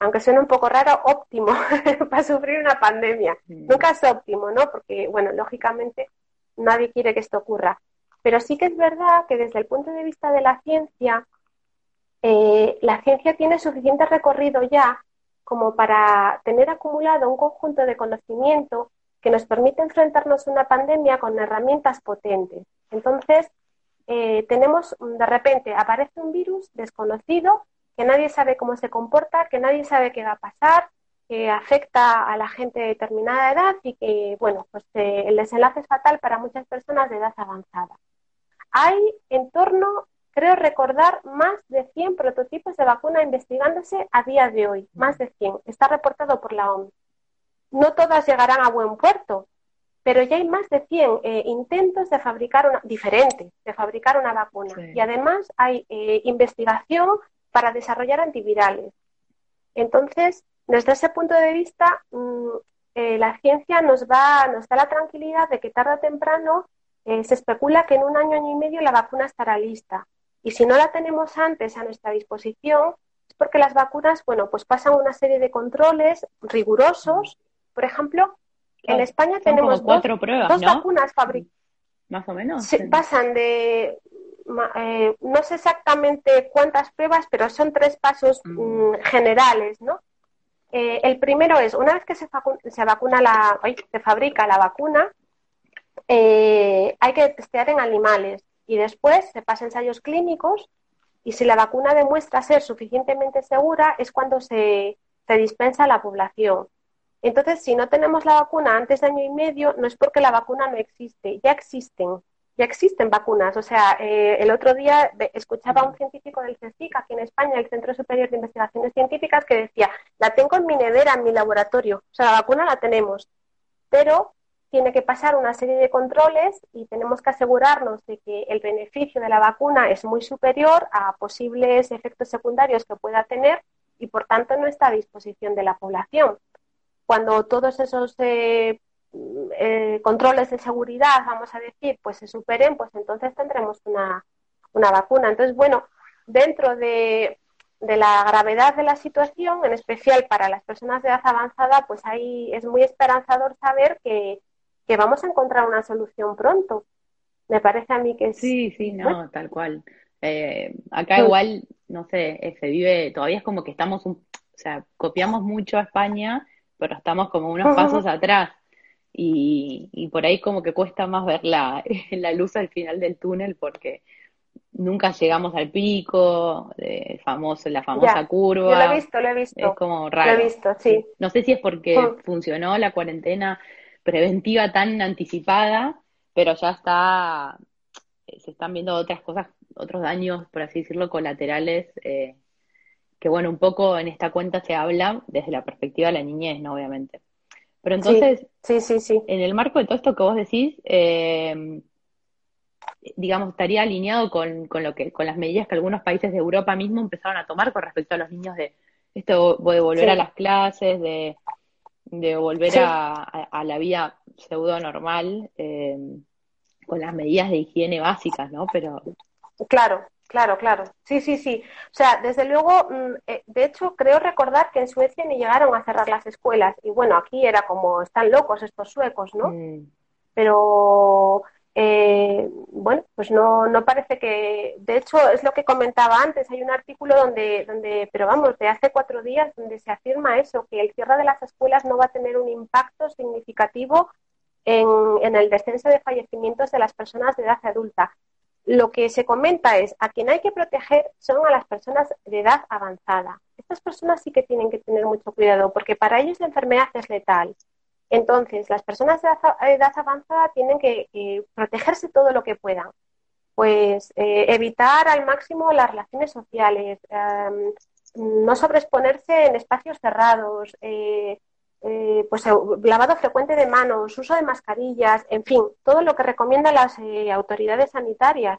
aunque suene un poco raro, óptimo para sufrir una pandemia. Mm. Nunca es óptimo, ¿no? Porque, bueno, lógicamente nadie quiere que esto ocurra. Pero sí que es verdad que desde el punto de vista de la ciencia, eh, la ciencia tiene suficiente recorrido ya como para tener acumulado un conjunto de conocimiento que nos permite enfrentarnos a una pandemia con herramientas potentes. Entonces, eh, tenemos, de repente, aparece un virus desconocido que nadie sabe cómo se comporta, que nadie sabe qué va a pasar, que afecta a la gente de determinada edad y que, bueno, pues eh, el desenlace es fatal para muchas personas de edad avanzada. Hay en torno, creo recordar, más de 100 prototipos de vacuna investigándose a día de hoy, más de 100. Está reportado por la OMS. No todas llegarán a buen puerto, pero ya hay más de 100 eh, intentos de fabricar una, diferentes, de fabricar una vacuna. Y además hay eh, investigación para desarrollar antivirales. Entonces, desde ese punto de vista, mm, eh, la ciencia nos, va, nos da la tranquilidad de que tarde o temprano eh, se especula que en un año, año y medio la vacuna estará lista. Y si no la tenemos antes a nuestra disposición, es porque las vacunas, bueno, pues pasan una serie de controles rigurosos. Por ejemplo, en España tenemos cuatro dos, pruebas, vacunas fabricadas. Más o menos. Pasan de eh, no sé exactamente cuántas pruebas, pero son tres pasos mm. Mm, generales, ¿no? Eh, el primero es, una vez que se, se vacuna la, se fabrica la vacuna, eh, hay que testear en animales y después se pasa ensayos clínicos y si la vacuna demuestra ser suficientemente segura es cuando se, se dispensa a la población. Entonces, si no tenemos la vacuna antes de año y medio, no es porque la vacuna no existe, ya existen ya existen vacunas. O sea, eh, el otro día escuchaba a un científico del CSIC aquí en España, el Centro Superior de Investigaciones Científicas, que decía, la tengo en mi nevera, en mi laboratorio. O sea, la vacuna la tenemos, pero tiene que pasar una serie de controles y tenemos que asegurarnos de que el beneficio de la vacuna es muy superior a posibles efectos secundarios que pueda tener y, por tanto, no está a disposición de la población. cuando todos esos eh, eh, controles de seguridad, vamos a decir, pues se superen, pues entonces tendremos una, una vacuna. Entonces, bueno, dentro de, de la gravedad de la situación, en especial para las personas de edad avanzada, pues ahí es muy esperanzador saber que, que vamos a encontrar una solución pronto. Me parece a mí que Sí, sí, no, tal cual. Eh, acá igual, no sé, eh, se vive, todavía es como que estamos, un, o sea, copiamos mucho a España, pero estamos como unos pasos atrás. Y, y por ahí como que cuesta más ver la, la luz al final del túnel porque nunca llegamos al pico, de famoso, la famosa curva. Yo lo he visto, lo he visto. Es como raro. Lo he visto, sí. No sé si es porque funcionó la cuarentena preventiva tan anticipada, pero ya está, se están viendo otras cosas, otros daños, por así decirlo, colaterales, eh, que bueno, un poco en esta cuenta se habla desde la perspectiva de la niñez, ¿no? Obviamente. Pero entonces, sí, sí, sí, en el marco de todo esto que vos decís, eh, digamos, estaría alineado con, con, lo que, con las medidas que algunos países de Europa mismo empezaron a tomar con respecto a los niños de esto de volver a las clases, de, de volver a, a, la vida pseudo normal, eh, con las medidas de higiene básicas, ¿no? Pero claro, claro, claro, sí, sí, sí. O sea, desde luego, de hecho, creo recordar que en Suecia ni llegaron a cerrar las escuelas y bueno, aquí era como están locos estos suecos, ¿no? Mm. Pero eh, bueno, pues no, no parece que, de hecho, es lo que comentaba antes, hay un artículo donde, donde, pero vamos, de hace cuatro días, donde se afirma eso, que el cierre de las escuelas no va a tener un impacto significativo en, en el descenso de fallecimientos de las personas de edad adulta. Lo que se comenta es, a quien hay que proteger son a las personas de edad avanzada. Estas personas sí que tienen que tener mucho cuidado, porque para ellos la enfermedad es letal. Entonces, las personas de edad avanzada tienen que protegerse todo lo que puedan. Pues eh, evitar al máximo las relaciones sociales, em, no sobreexponerse en espacios cerrados, eh, eh, pues lavado frecuente de manos, uso de mascarillas, en fin, todo lo que recomiendan las autoridades sanitarias.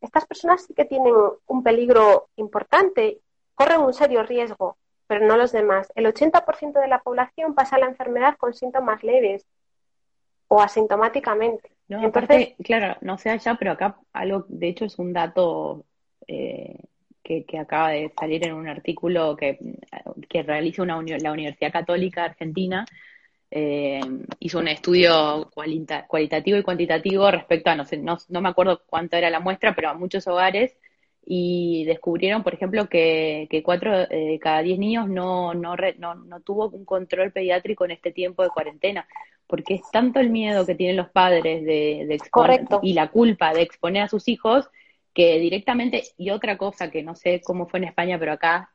Estas personas sí que tienen un peligro importante, corren un serio riesgo pero no los demás. El 80% de la población pasa la enfermedad con síntomas leves o asintomáticamente. No, Entonces, claro, no sé allá, pero acá algo, de hecho, es un dato eh, que, acaba de salir en un artículo que, que realiza una la Universidad Católica Argentina. Eh, hizo un estudio cualitativo y cuantitativo respecto a, no sé, no, no me acuerdo cuánto era la muestra, pero a muchos hogares y descubrieron, por ejemplo, que, que cuatro de cada diez niños no, no, no, no, tuvo un control pediátrico en este tiempo de cuarentena, porque es tanto el miedo que tienen los padres de, de exponer y la culpa de exponer a sus hijos que directamente, y otra cosa que no sé cómo fue en España, pero acá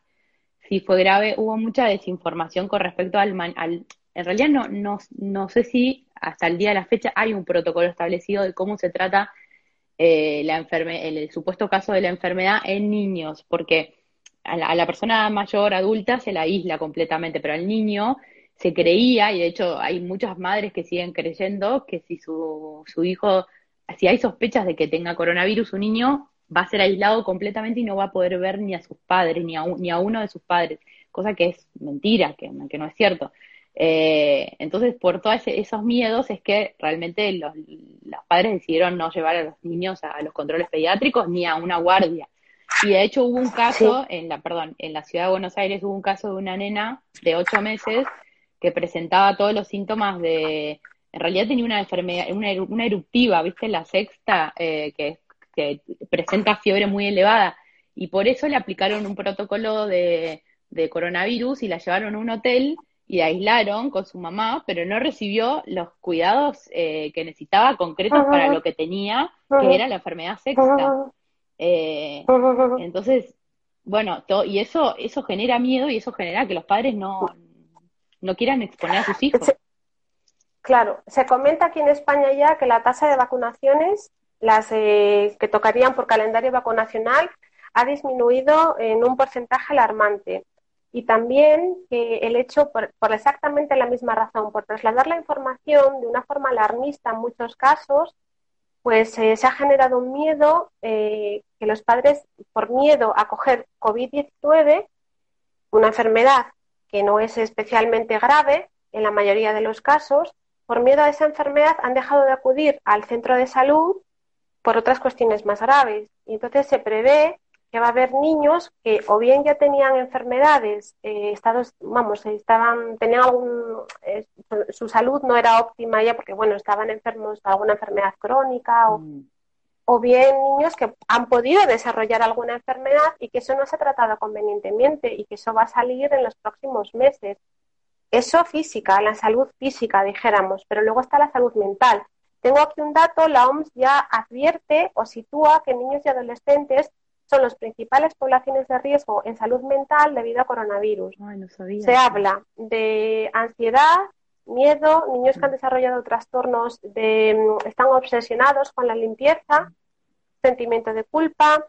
sí fue grave, hubo mucha desinformación con respecto al, al en realidad no, no, no sé si hasta el día de la fecha hay un protocolo establecido de cómo se trata eh, la enferme el, supuesto caso de la enfermedad en niños, porque a la, persona mayor, adulta, se la aísla completamente, pero al niño se creía, y de hecho hay muchas madres que siguen creyendo que si su, su hijo, si hay sospechas de que tenga coronavirus, un niño va a ser aislado completamente y no va a poder ver ni a sus padres, ni a, ni a uno de sus padres, cosa que es mentira, que, que no es cierto. Eh, entonces, por todos esos miedos es que realmente los, padres decidieron no llevar a los niños a, los controles pediátricos ni a una guardia. Y de hecho hubo un caso, en la, perdón, en la ciudad de Buenos Aires hubo un caso de una nena de ocho meses que presentaba todos los síntomas de, en realidad tenía una enfermedad, una, una eruptiva, ¿viste? La sexta, eh, que, que presenta fiebre muy elevada. Y por eso le aplicaron un protocolo de, de coronavirus y la llevaron a un hotel y aislaron con su mamá, pero no recibió los cuidados eh, que necesitaba concretos para lo que tenía, que era la enfermedad sexta. Eh, entonces, bueno, y eso eso genera miedo y eso genera que los padres no, no quieran exponer a sus hijos. Claro, se comenta aquí en España ya que la tasa de vacunaciones, las eh, que tocarían por calendario vacunacional, ha disminuido en un porcentaje alarmante. Y también el hecho, por, exactamente la misma razón, por trasladar la información de una forma alarmista en muchos casos, pues eh, se ha generado un miedo eh, que los padres, por miedo a coger COVID-19, una enfermedad que no es especialmente grave, en la mayoría de los casos, por miedo a esa enfermedad han dejado de acudir al centro de salud por otras cuestiones más graves. Y entonces se prevé que va a haber niños que o bien ya tenían enfermedades, eh, estados, vamos, estaban, tenían algún, eh, su salud no era óptima ya porque, bueno, estaban enfermos de alguna enfermedad crónica o, mm. o bien niños que han podido desarrollar alguna enfermedad y que eso no se ha tratado convenientemente y que eso va a salir en los próximos meses. Eso física, la salud física, dijéramos, pero luego está la salud mental. Tengo aquí un dato, la OMS ya advierte o sitúa que niños y adolescentes son las principales poblaciones de riesgo en salud mental debido a coronavirus. Se habla de ansiedad, miedo, niños que han mm. desarrollado trastornos de, mm, están obsesionados con la limpieza, sentimiento de culpa,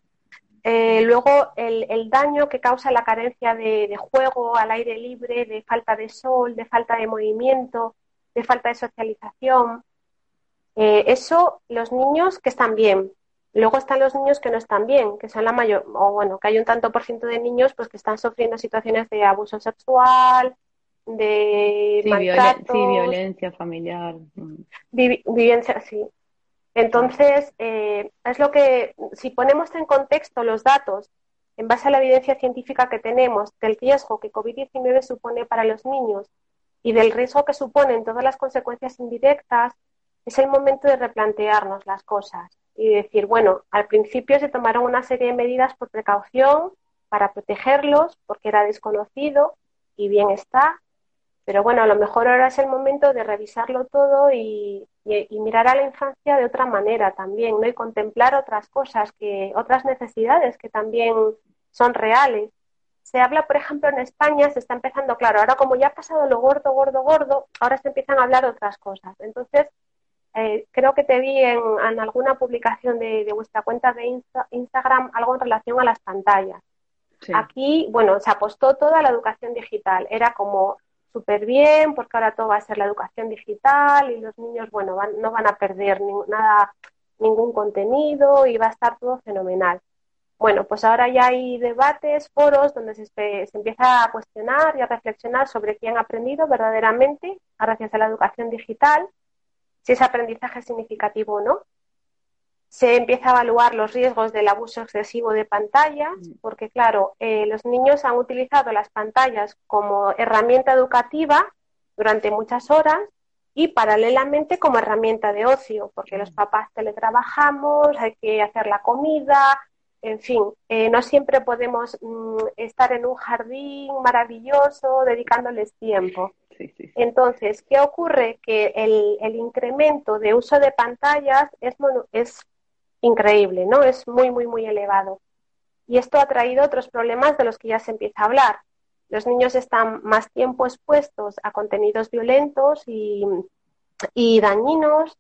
eh, luego el, daño que causa la carencia de, juego al aire libre, de falta de sol, de falta de movimiento, de falta de socialización. Eh, eso los niños que están bien, Luego están los niños que no están bien, que son la mayor, o bueno, que hay un tanto por ciento de niños pues que están sufriendo situaciones de abuso sexual, de sí, violencia familiar. Mm. vivencia, sí. Entonces, eh, es lo que, si ponemos en contexto los datos en base a la evidencia científica que tenemos del riesgo que COVID-19 supone para los niños y del riesgo que suponen todas las consecuencias indirectas, es el momento de replantearnos las cosas y decir, bueno, al principio se tomaron una serie de medidas por precaución para protegerlos porque era desconocido y bien está, pero bueno, a lo mejor ahora es el momento de revisarlo todo y, mirar a la infancia de otra manera también, ¿no? Y contemplar otras cosas, que, otras necesidades que también son reales. Se habla, por ejemplo, en España, se está empezando, claro, ahora como ya ha pasado lo gordo, gordo, gordo, ahora se empiezan a hablar otras cosas. Entonces, eh, creo que te vi en, alguna publicación de, vuestra cuenta de Instagram algo en relación a las pantallas. Aquí, bueno, se apostó toda la educación digital. Era como súper bien porque ahora todo va a ser la educación digital y los niños, bueno, no van a perder nada, ningún contenido y va a estar todo fenomenal. Bueno, pues ahora ya hay debates, foros donde se, se, empieza a cuestionar y a reflexionar sobre quién ha aprendido verdaderamente gracias a la educación digital si ese aprendizaje es significativo o no. Se empieza a evaluar los riesgos del abuso excesivo de pantallas, mm. porque claro, eh, los niños han utilizado las pantallas como herramienta educativa durante muchas horas y paralelamente como herramienta de ocio, porque los mm. papás teletrabajamos, hay que hacer la comida, en fin, eh, no siempre podemos mm, estar en un jardín maravilloso dedicándoles tiempo. Entonces, ¿qué ocurre? Que el, incremento de uso de pantallas es, es increíble, ¿no? Es muy, muy, muy elevado. Y esto ha traído otros problemas de los que ya se empieza a hablar. Los niños están más tiempo expuestos a contenidos violentos y, dañinos,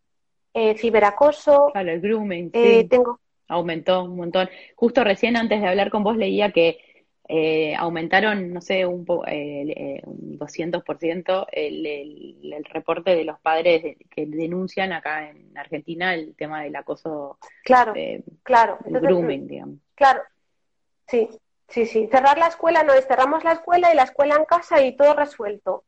eh, ciberacoso. Claro, el grooming. Eh, tengo... Aumentó un montón. Justo recién antes de hablar con vos leía que eh, aumentaron, no sé, un, eh, un 200% el, el, el, reporte de los padres que denuncian acá en Argentina el tema del acoso. Claro, eh, claro. El grooming, digamos. Claro, sí, sí, sí. Cerrar la escuela no es cerramos la escuela y la escuela en casa y todo resuelto.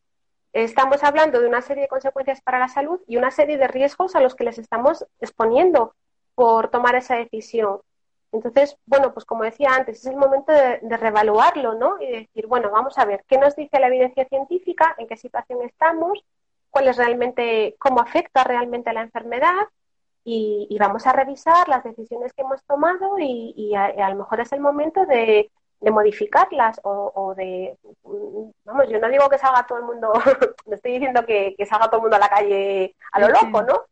Estamos hablando de una serie de consecuencias para la salud y una serie de riesgos a los que les estamos exponiendo por tomar esa decisión. Entonces, bueno, pues como decía antes, es el momento de, reevaluarlo, ¿no? Y decir, bueno, vamos a ver qué nos dice la evidencia científica, en qué situación estamos, cuál es realmente, cómo afecta realmente a la enfermedad y, vamos a revisar las decisiones que hemos tomado y, a, lo mejor es el momento de, modificarlas o, de, vamos, yo no digo que salga todo el mundo, no estoy diciendo que, que salga todo el mundo a la calle a lo loco, ¿no?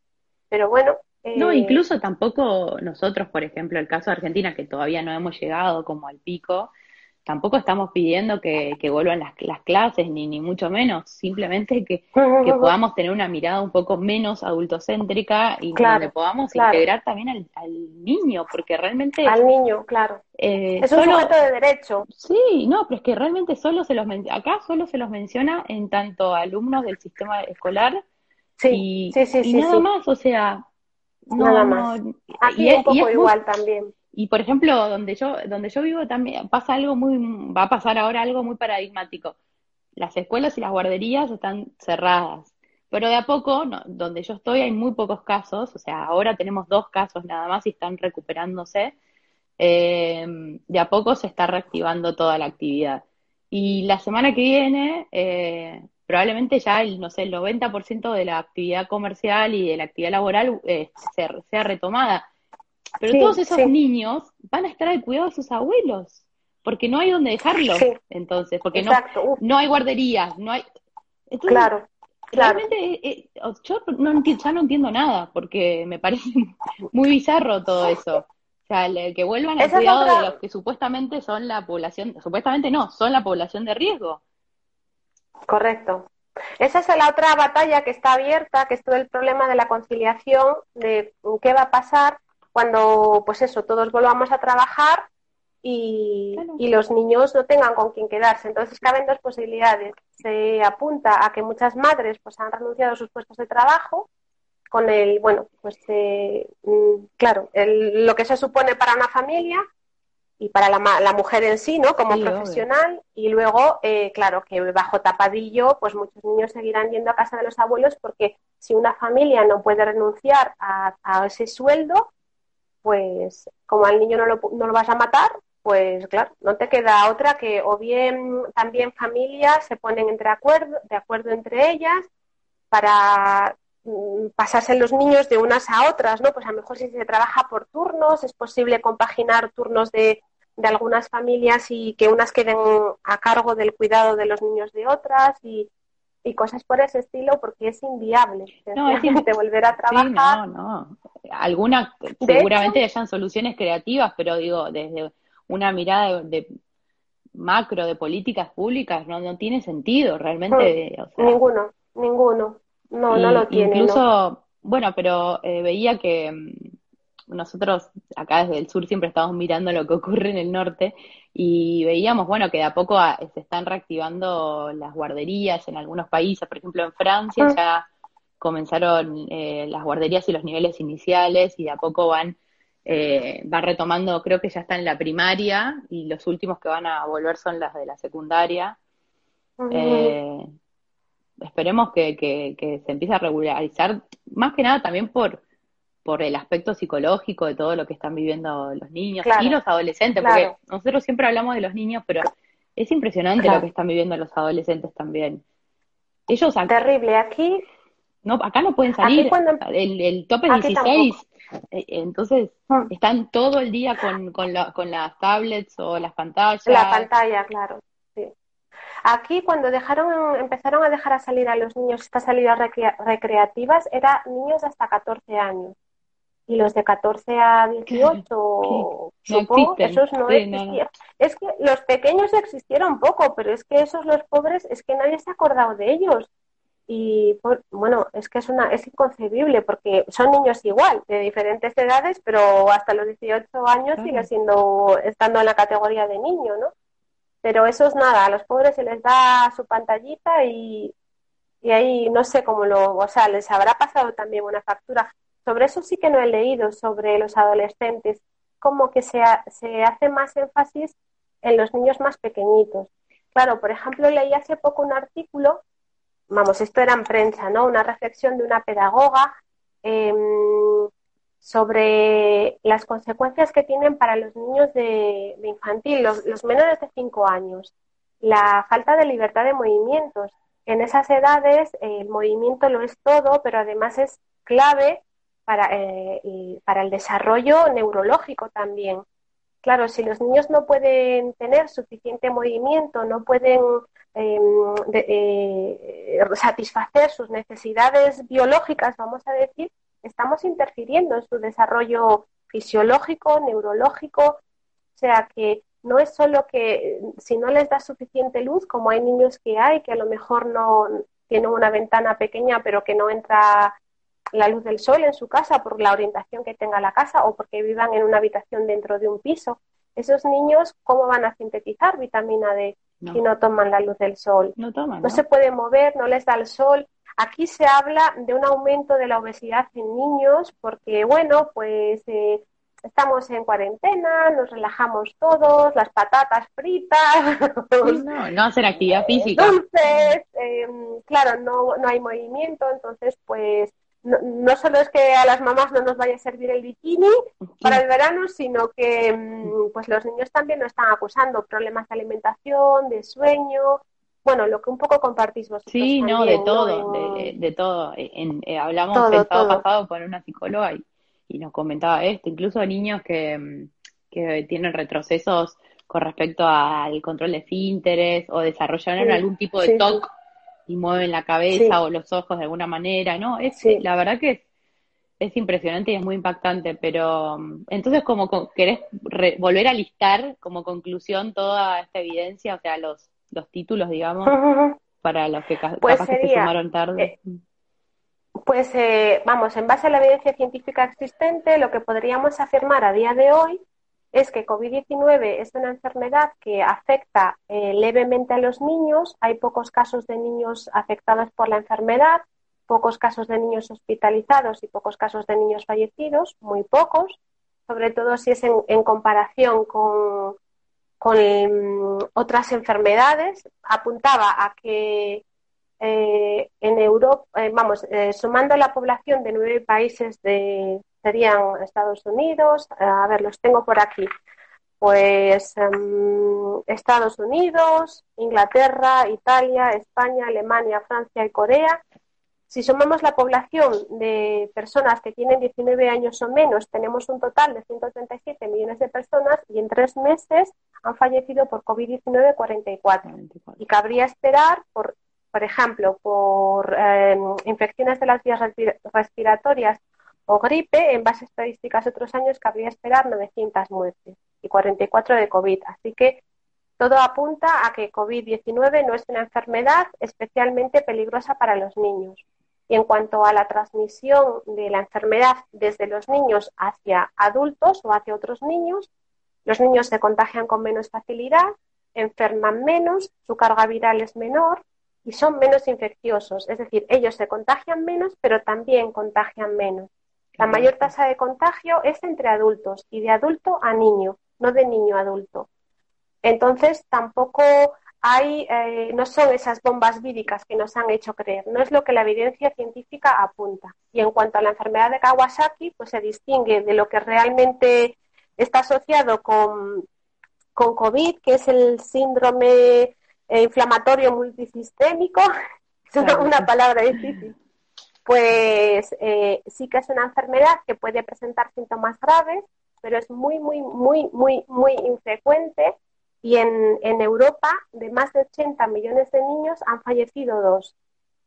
Pero bueno, no, eh, incluso tampoco nosotros, por ejemplo, el caso de Argentina, que todavía no hemos llegado como al pico, tampoco estamos pidiendo que, vuelvan las, clases, ni, ni mucho menos, simplemente que, podamos tener una mirada un poco menos adultocéntrica y que donde podamos integrar también al, niño, porque realmente... Al niño, claro. Eh, es un sujeto de derecho. Sí, no, pero es que realmente solo se los acá solo se los menciona en tanto alumnos del sistema escolar sí, sí, sí, y nada más, o sea, Nada más. Aquí y, un poco igual también. Y por ejemplo, donde yo, donde yo vivo también pasa algo muy, va a pasar ahora algo muy paradigmático. las escuelas y las guarderías están cerradas. Pero de a poco, donde yo estoy, hay muy pocos casos, o sea, ahora tenemos dos casos nada más y están recuperándose. Eh, de a poco se está reactivando toda la actividad. Y la semana que viene, eh, probablemente ya el, no sé, el 90% de la actividad comercial y de la actividad laboral eh, sea, retomada. Pero todos esos niños van a estar al cuidado de sus abuelos, porque no hay donde dejarlos, entonces, porque no, no hay guarderías, no hay... claro. Realmente eh, eh, yo no ya no entiendo nada, porque me parece muy bizarro todo eso. O sea, que vuelvan al cuidado de los que supuestamente son la población, supuestamente no, son la población de riesgo. Correcto. Esa es la otra batalla que está abierta, que es todo el problema de la conciliación, de qué va a pasar cuando, pues eso, todos volvamos a trabajar y, los niños no tengan con quién quedarse. Entonces caben dos posibilidades. Se apunta a que muchas madres pues han renunciado a sus puestos de trabajo con el, bueno, pues eh, mm, claro, lo que se supone para una familia y para la, la mujer en sí, ¿no? Como profesional. Y luego, eh, claro, que bajo tapadillo, pues muchos niños seguirán yendo a casa de los abuelos porque si una familia no puede renunciar a, ese sueldo, pues como al niño no lo, no lo vas a matar, pues claro, no te queda otra que o bien también familias se ponen entre acuerdo, de acuerdo entre ellas para mm, pasarse los niños de unas a otras, ¿no? Pues a lo mejor si se trabaja por turnos, es posible compaginar turnos de, de algunas familias y que unas queden a cargo del cuidado de los niños de otras y, y cosas por ese estilo porque es inviable no, es volver a trabajar. no, no. Algunas seguramente hayan soluciones creativas, pero digo, desde una mirada de, macro de políticas públicas no, no tiene sentido realmente. Hmm. ninguno, ninguno. No, no lo tiene. Incluso, bueno, pero eh, veía que mm, nosotros acá desde el sur siempre estamos mirando lo que ocurre en el norte y veíamos, bueno, que de a poco ah, se están reactivando las guarderías en algunos países, por ejemplo en Francia ah. ya comenzaron eh, las guarderías y los niveles iniciales y de a poco van, eh, van retomando, creo que ya está en la primaria y los últimos que van a volver son las de la secundaria. Eh, esperemos que, que se empiece a regularizar, más que nada también por por el aspecto psicológico de todo lo que están viviendo los niños y los adolescentes, porque nosotros siempre hablamos de los niños, pero es impresionante lo que están viviendo los adolescentes también. Ellos acá, Terrible, aquí no acá no pueden salir, el, tope es 16, eh, entonces mm. están todo el día con, con, con las tablets o las pantallas. La pantalla, claro. Aquí cuando dejaron, empezaron a dejar a salir a los niños estas salidas recreativas, eran niños hasta 14 años y los de 14 a 18, supongo, esos no existían. Es que los pequeños existieron poco, pero es que esos los pobres, es que nadie se ha acordado de ellos. Y bueno, es que es una es inconcebible porque son niños igual, de diferentes edades, pero hasta los 18 años sigue siendo estando en la categoría de niño, ¿no? Pero eso es nada, a los pobres se les da su pantallita y, y ahí no sé cómo lo, o sea, les habrá pasado también una factura sobre eso sí que no he leído, sobre los adolescentes, como que se, se hace más énfasis en los niños más pequeñitos. Claro, por ejemplo, leí hace poco un artículo, vamos, esto era en prensa, ¿no? Una reflexión de una pedagoga em, sobre las consecuencias que tienen para los niños de, infantil, los, menores de 5 años, la falta de libertad de movimientos. En esas edades el movimiento lo es todo, pero además es clave para, eh, para el desarrollo neurológico también. Claro, si los niños no pueden tener suficiente movimiento, no pueden em, eh, satisfacer sus necesidades biológicas, vamos a decir, estamos interfiriendo en su desarrollo fisiológico, neurológico. O sea que no es solo que si no les da suficiente luz, como hay niños que hay, que a lo mejor no tienen una ventana pequeña, pero que no entra la luz del sol en su casa por la orientación que tenga la casa o porque vivan en una habitación dentro de un piso. Esos niños, ¿cómo van a sintetizar vitamina D si no toman la luz del sol? No, toman, no, se pueden mover, no les da el sol. Aquí se habla de un aumento de la obesidad en niños porque, bueno, pues eh, estamos en cuarentena, nos relajamos todos, las patatas fritas. no, no hacer actividad física. Dulces, em, claro, no, no hay movimiento, entonces pues no, solo es que a las mamás no nos vaya a servir el bikini para el verano, sino que mm, pues los niños también nos están acusando problemas de alimentación, de sueño, bueno, lo que un poco compartís vosotros. Sí, no, de todo, de, todo. Eh, hablamos el sábado pasado con una psicóloga y, nos comentaba esto, incluso niños que, mm, que tienen retrocesos con respecto al control de esfínteres o desarrollaron algún tipo de TOC y mueven la cabeza o los ojos de alguna manera, ¿no? Es, La verdad que es, impresionante y es muy impactante, pero mm, entonces como querés volver a listar como conclusión toda esta evidencia, o sea, los, los títulos, digamos, para los que pues capaz que se sumaron tarde. Eh, pues eh, vamos, en base a la evidencia científica existente, lo que podríamos afirmar a día de hoy es que COVID-19 es una enfermedad que afecta eh, levemente a los niños. Hay pocos casos de niños afectados por la enfermedad, pocos casos de niños hospitalizados y pocos casos de niños fallecidos, muy pocos, sobre todo si es en, comparación con, mm, otras enfermedades. Apuntaba a que eh, en Europa, eh, vamos, sumando la población de nueve países de, serían Estados Unidos, eh, a ver, los tengo por aquí, pues em, Estados Unidos, Inglaterra, Italia, España, Alemania, Francia y Corea. Si sumamos la población de personas que tienen 19 años o menos, tenemos un total de 137 millones de personas y en tres meses han fallecido por COVID-19 44. Y cabría esperar, por, por ejemplo, por em, infecciones de las vías respiratorias o gripe, en base a estadísticas de otros años, cabría esperar 900 muertes y 44 de COVID. Así que todo apunta a que COVID-19 no es una enfermedad especialmente peligrosa para los niños. Y en cuanto a la transmisión de la enfermedad desde los niños hacia adultos o hacia otros niños, los niños se contagian con menos facilidad, enferman menos, su carga viral es menor y son menos infecciosos. Es decir, ellos se contagian menos, pero también contagian menos. La mayor tasa de contagio es entre adultos y de adulto a niño, no de niño a adulto. Entonces, tampoco hay, eh, no son esas bombas víricas que nos han hecho creer, no es lo que la evidencia científica apunta. Y en cuanto a la enfermedad de Kawasaki, pues se distingue de lo que realmente está asociado con, con COVID, que es el síndrome eh, inflamatorio multisistémico, es una palabra difícil pues eh, sí que es una enfermedad que puede presentar síntomas graves, pero es muy, muy, muy, muy, muy infrecuente y en, Europa de más de 80 millones de niños han fallecido dos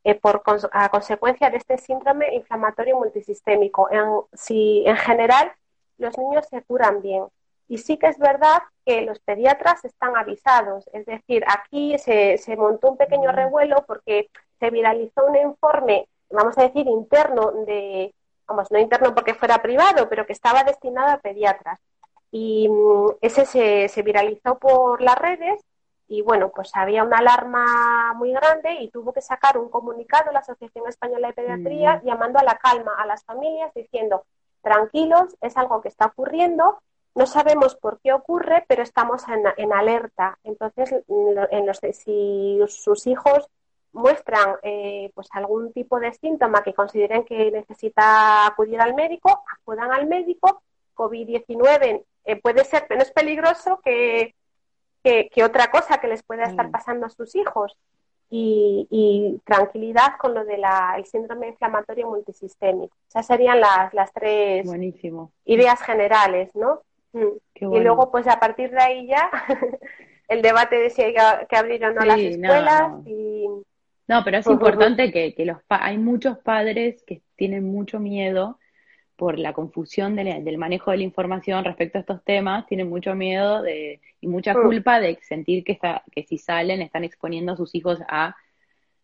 eh, por, a consecuencia de este síndrome inflamatorio multisistémico. En, si, en general, los niños se curan bien. Y sí que es verdad que los pediatras están avisados. Es decir, aquí se, se montó un pequeño revuelo porque se viralizó un informe vamos a decir, interno de, vamos, no interno porque fuera privado, pero que estaba destinado a pediatras. Y mm, ese se, se viralizó por las redes y bueno, pues había una alarma muy grande y tuvo que sacar un comunicado la Asociación Española de Pediatría mm. llamando a la calma a las familias diciendo, tranquilos, es algo que está ocurriendo, no sabemos por qué ocurre, pero estamos en, en alerta. Entonces, en los, si sus hijos muestran eh, pues algún tipo de síntoma que consideren que necesita acudir al médico, acudan al médico. COVID-19 eh, puede ser menos peligroso que, que, otra cosa que les pueda estar mm. pasando a sus hijos. Y, tranquilidad con lo del síndrome inflamatorio multisistémico. Esas serían las, las tres ideas generales, ¿no? Mm. Y luego, pues a partir de ahí ya, el debate de si hay que abrir o no las escuelas y no, pero es importante que, que los hay muchos padres que tienen mucho miedo por la confusión del manejo de la información respecto a estos temas, tienen mucho miedo de, y mucha mm. culpa de sentir que, está, que si salen están exponiendo a sus hijos a,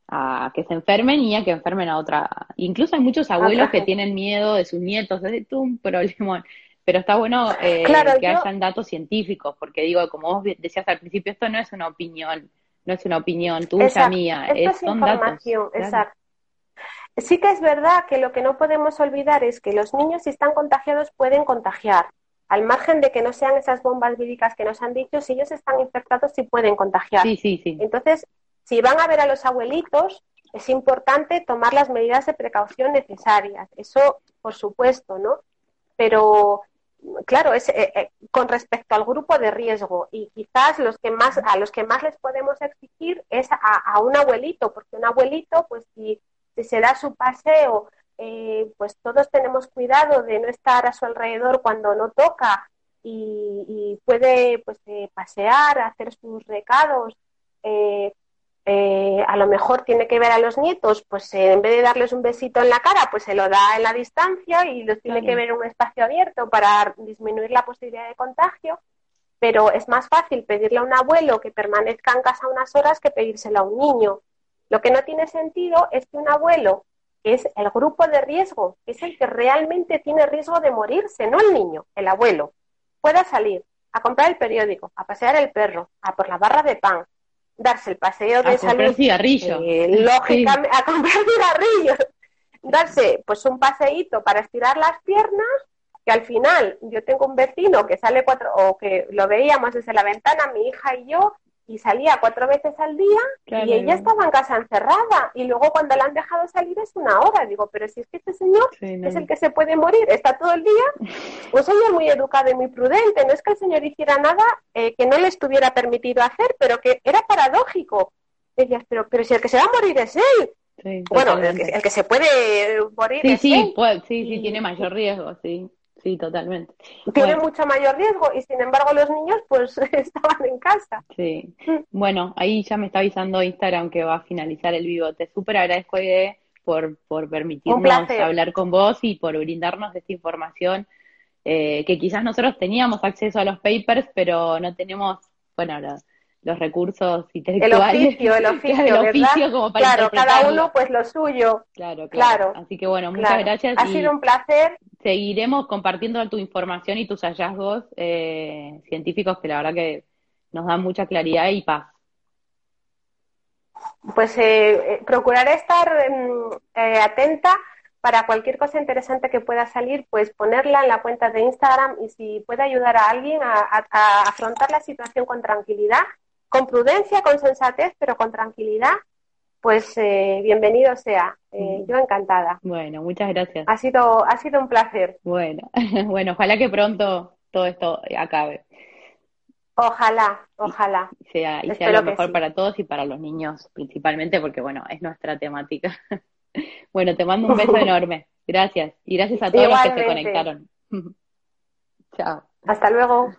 a que se enfermen y a que enfermen a otra. Incluso hay muchos abuelos que tienen miedo de sus nietos, es un problema. Pero está bueno eh, que hayan datos científicos, porque digo, como vos decías al principio, esto no es una opinión no es una opinión tuya, mía, es, información, exacto. Sí que es verdad que lo que no podemos olvidar es que los niños si están contagiados pueden contagiar al margen de que no sean esas bombas víricas que nos han dicho, si ellos están infectados sí pueden contagiar. Sí, sí, sí. Entonces, si van a ver a los abuelitos, es importante tomar las medidas de precaución necesarias. Eso, por supuesto, ¿no? Pero claro, es eh, eh, con respecto al grupo de riesgo y quizás los que más a los que más les podemos exigir es a, un abuelito, porque un abuelito, pues si, se da su paseo, eh, pues todos tenemos cuidado de no estar a su alrededor cuando no toca y, puede pues pasear, hacer sus recados, eh, a lo mejor tiene que ver a los nietos, pues eh, en vez de darles un besito en la cara, pues se lo da en la distancia y los tiene que ver en un espacio abierto para disminuir la posibilidad de contagio. Pero es más fácil pedirle a un abuelo que permanezca en casa unas horas que pedírselo a un niño. Lo que no tiene sentido es que un abuelo, que es el grupo de riesgo, que es el que realmente tiene riesgo de morirse, no el niño, el abuelo, pueda salir a comprar el periódico, a pasear el perro, a por la barra de pan, darse el paseo de a salud. Eh, lógicamente, a comprar cigarrillos. Darse pues un paseíto para estirar las piernas, que al final yo tengo un vecino que sale cuatro, o que lo veíamos desde la ventana, mi hija y yo, y salía cuatro veces al día y ella estaba en casa encerrada y luego cuando la han dejado salir es una hora. Digo, pero si es que este señor es el que se puede morir, está todo el día, pues ella muy educado y muy prudente. No es que el señor hiciera nada eh, que no le estuviera permitido hacer, pero que era paradójico. Decías, pero, pero si el que se va a morir es él. bueno, el que, se puede morir sí, es sí, él. Sí, sí, tiene mayor riesgo, sí. Sí, totalmente. Tiene mucho mayor riesgo y sin embargo los niños pues estaban en casa. Sí. Bueno, ahí ya me está avisando Instagram que va a finalizar el vivo. Te súper agradezco, Ide, por, por permitirnos hablar con vos y por brindarnos esta información eh, que quizás nosotros teníamos acceso a los papers, pero no tenemos, bueno, los, recursos intelectuales. El oficio, el oficio, como para Claro, cada uno pues lo suyo. Claro, claro. Así que bueno, muchas gracias. Ha sido un placer seguiremos compartiendo tu información y tus hallazgos eh, científicos que la verdad que nos dan mucha claridad y paz. Pues eh, eh, procuraré estar em, atenta para cualquier cosa interesante que pueda salir, pues ponerla en la cuenta de Instagram y si puede ayudar a alguien a afrontar la situación con tranquilidad, con prudencia, con sensatez, pero con tranquilidad, pues eh, bienvenido sea. Eh, yo encantada. Bueno, muchas gracias. Ha sido, ha sido un placer. Bueno, bueno, ojalá que pronto todo esto acabe. Ojalá, ojalá. Y sea, y sea lo mejor para todos y para los niños principalmente, porque bueno, es nuestra temática. bueno, te mando un beso enorme. Gracias. Y gracias a todos los que se conectaron. Chao. Hasta luego.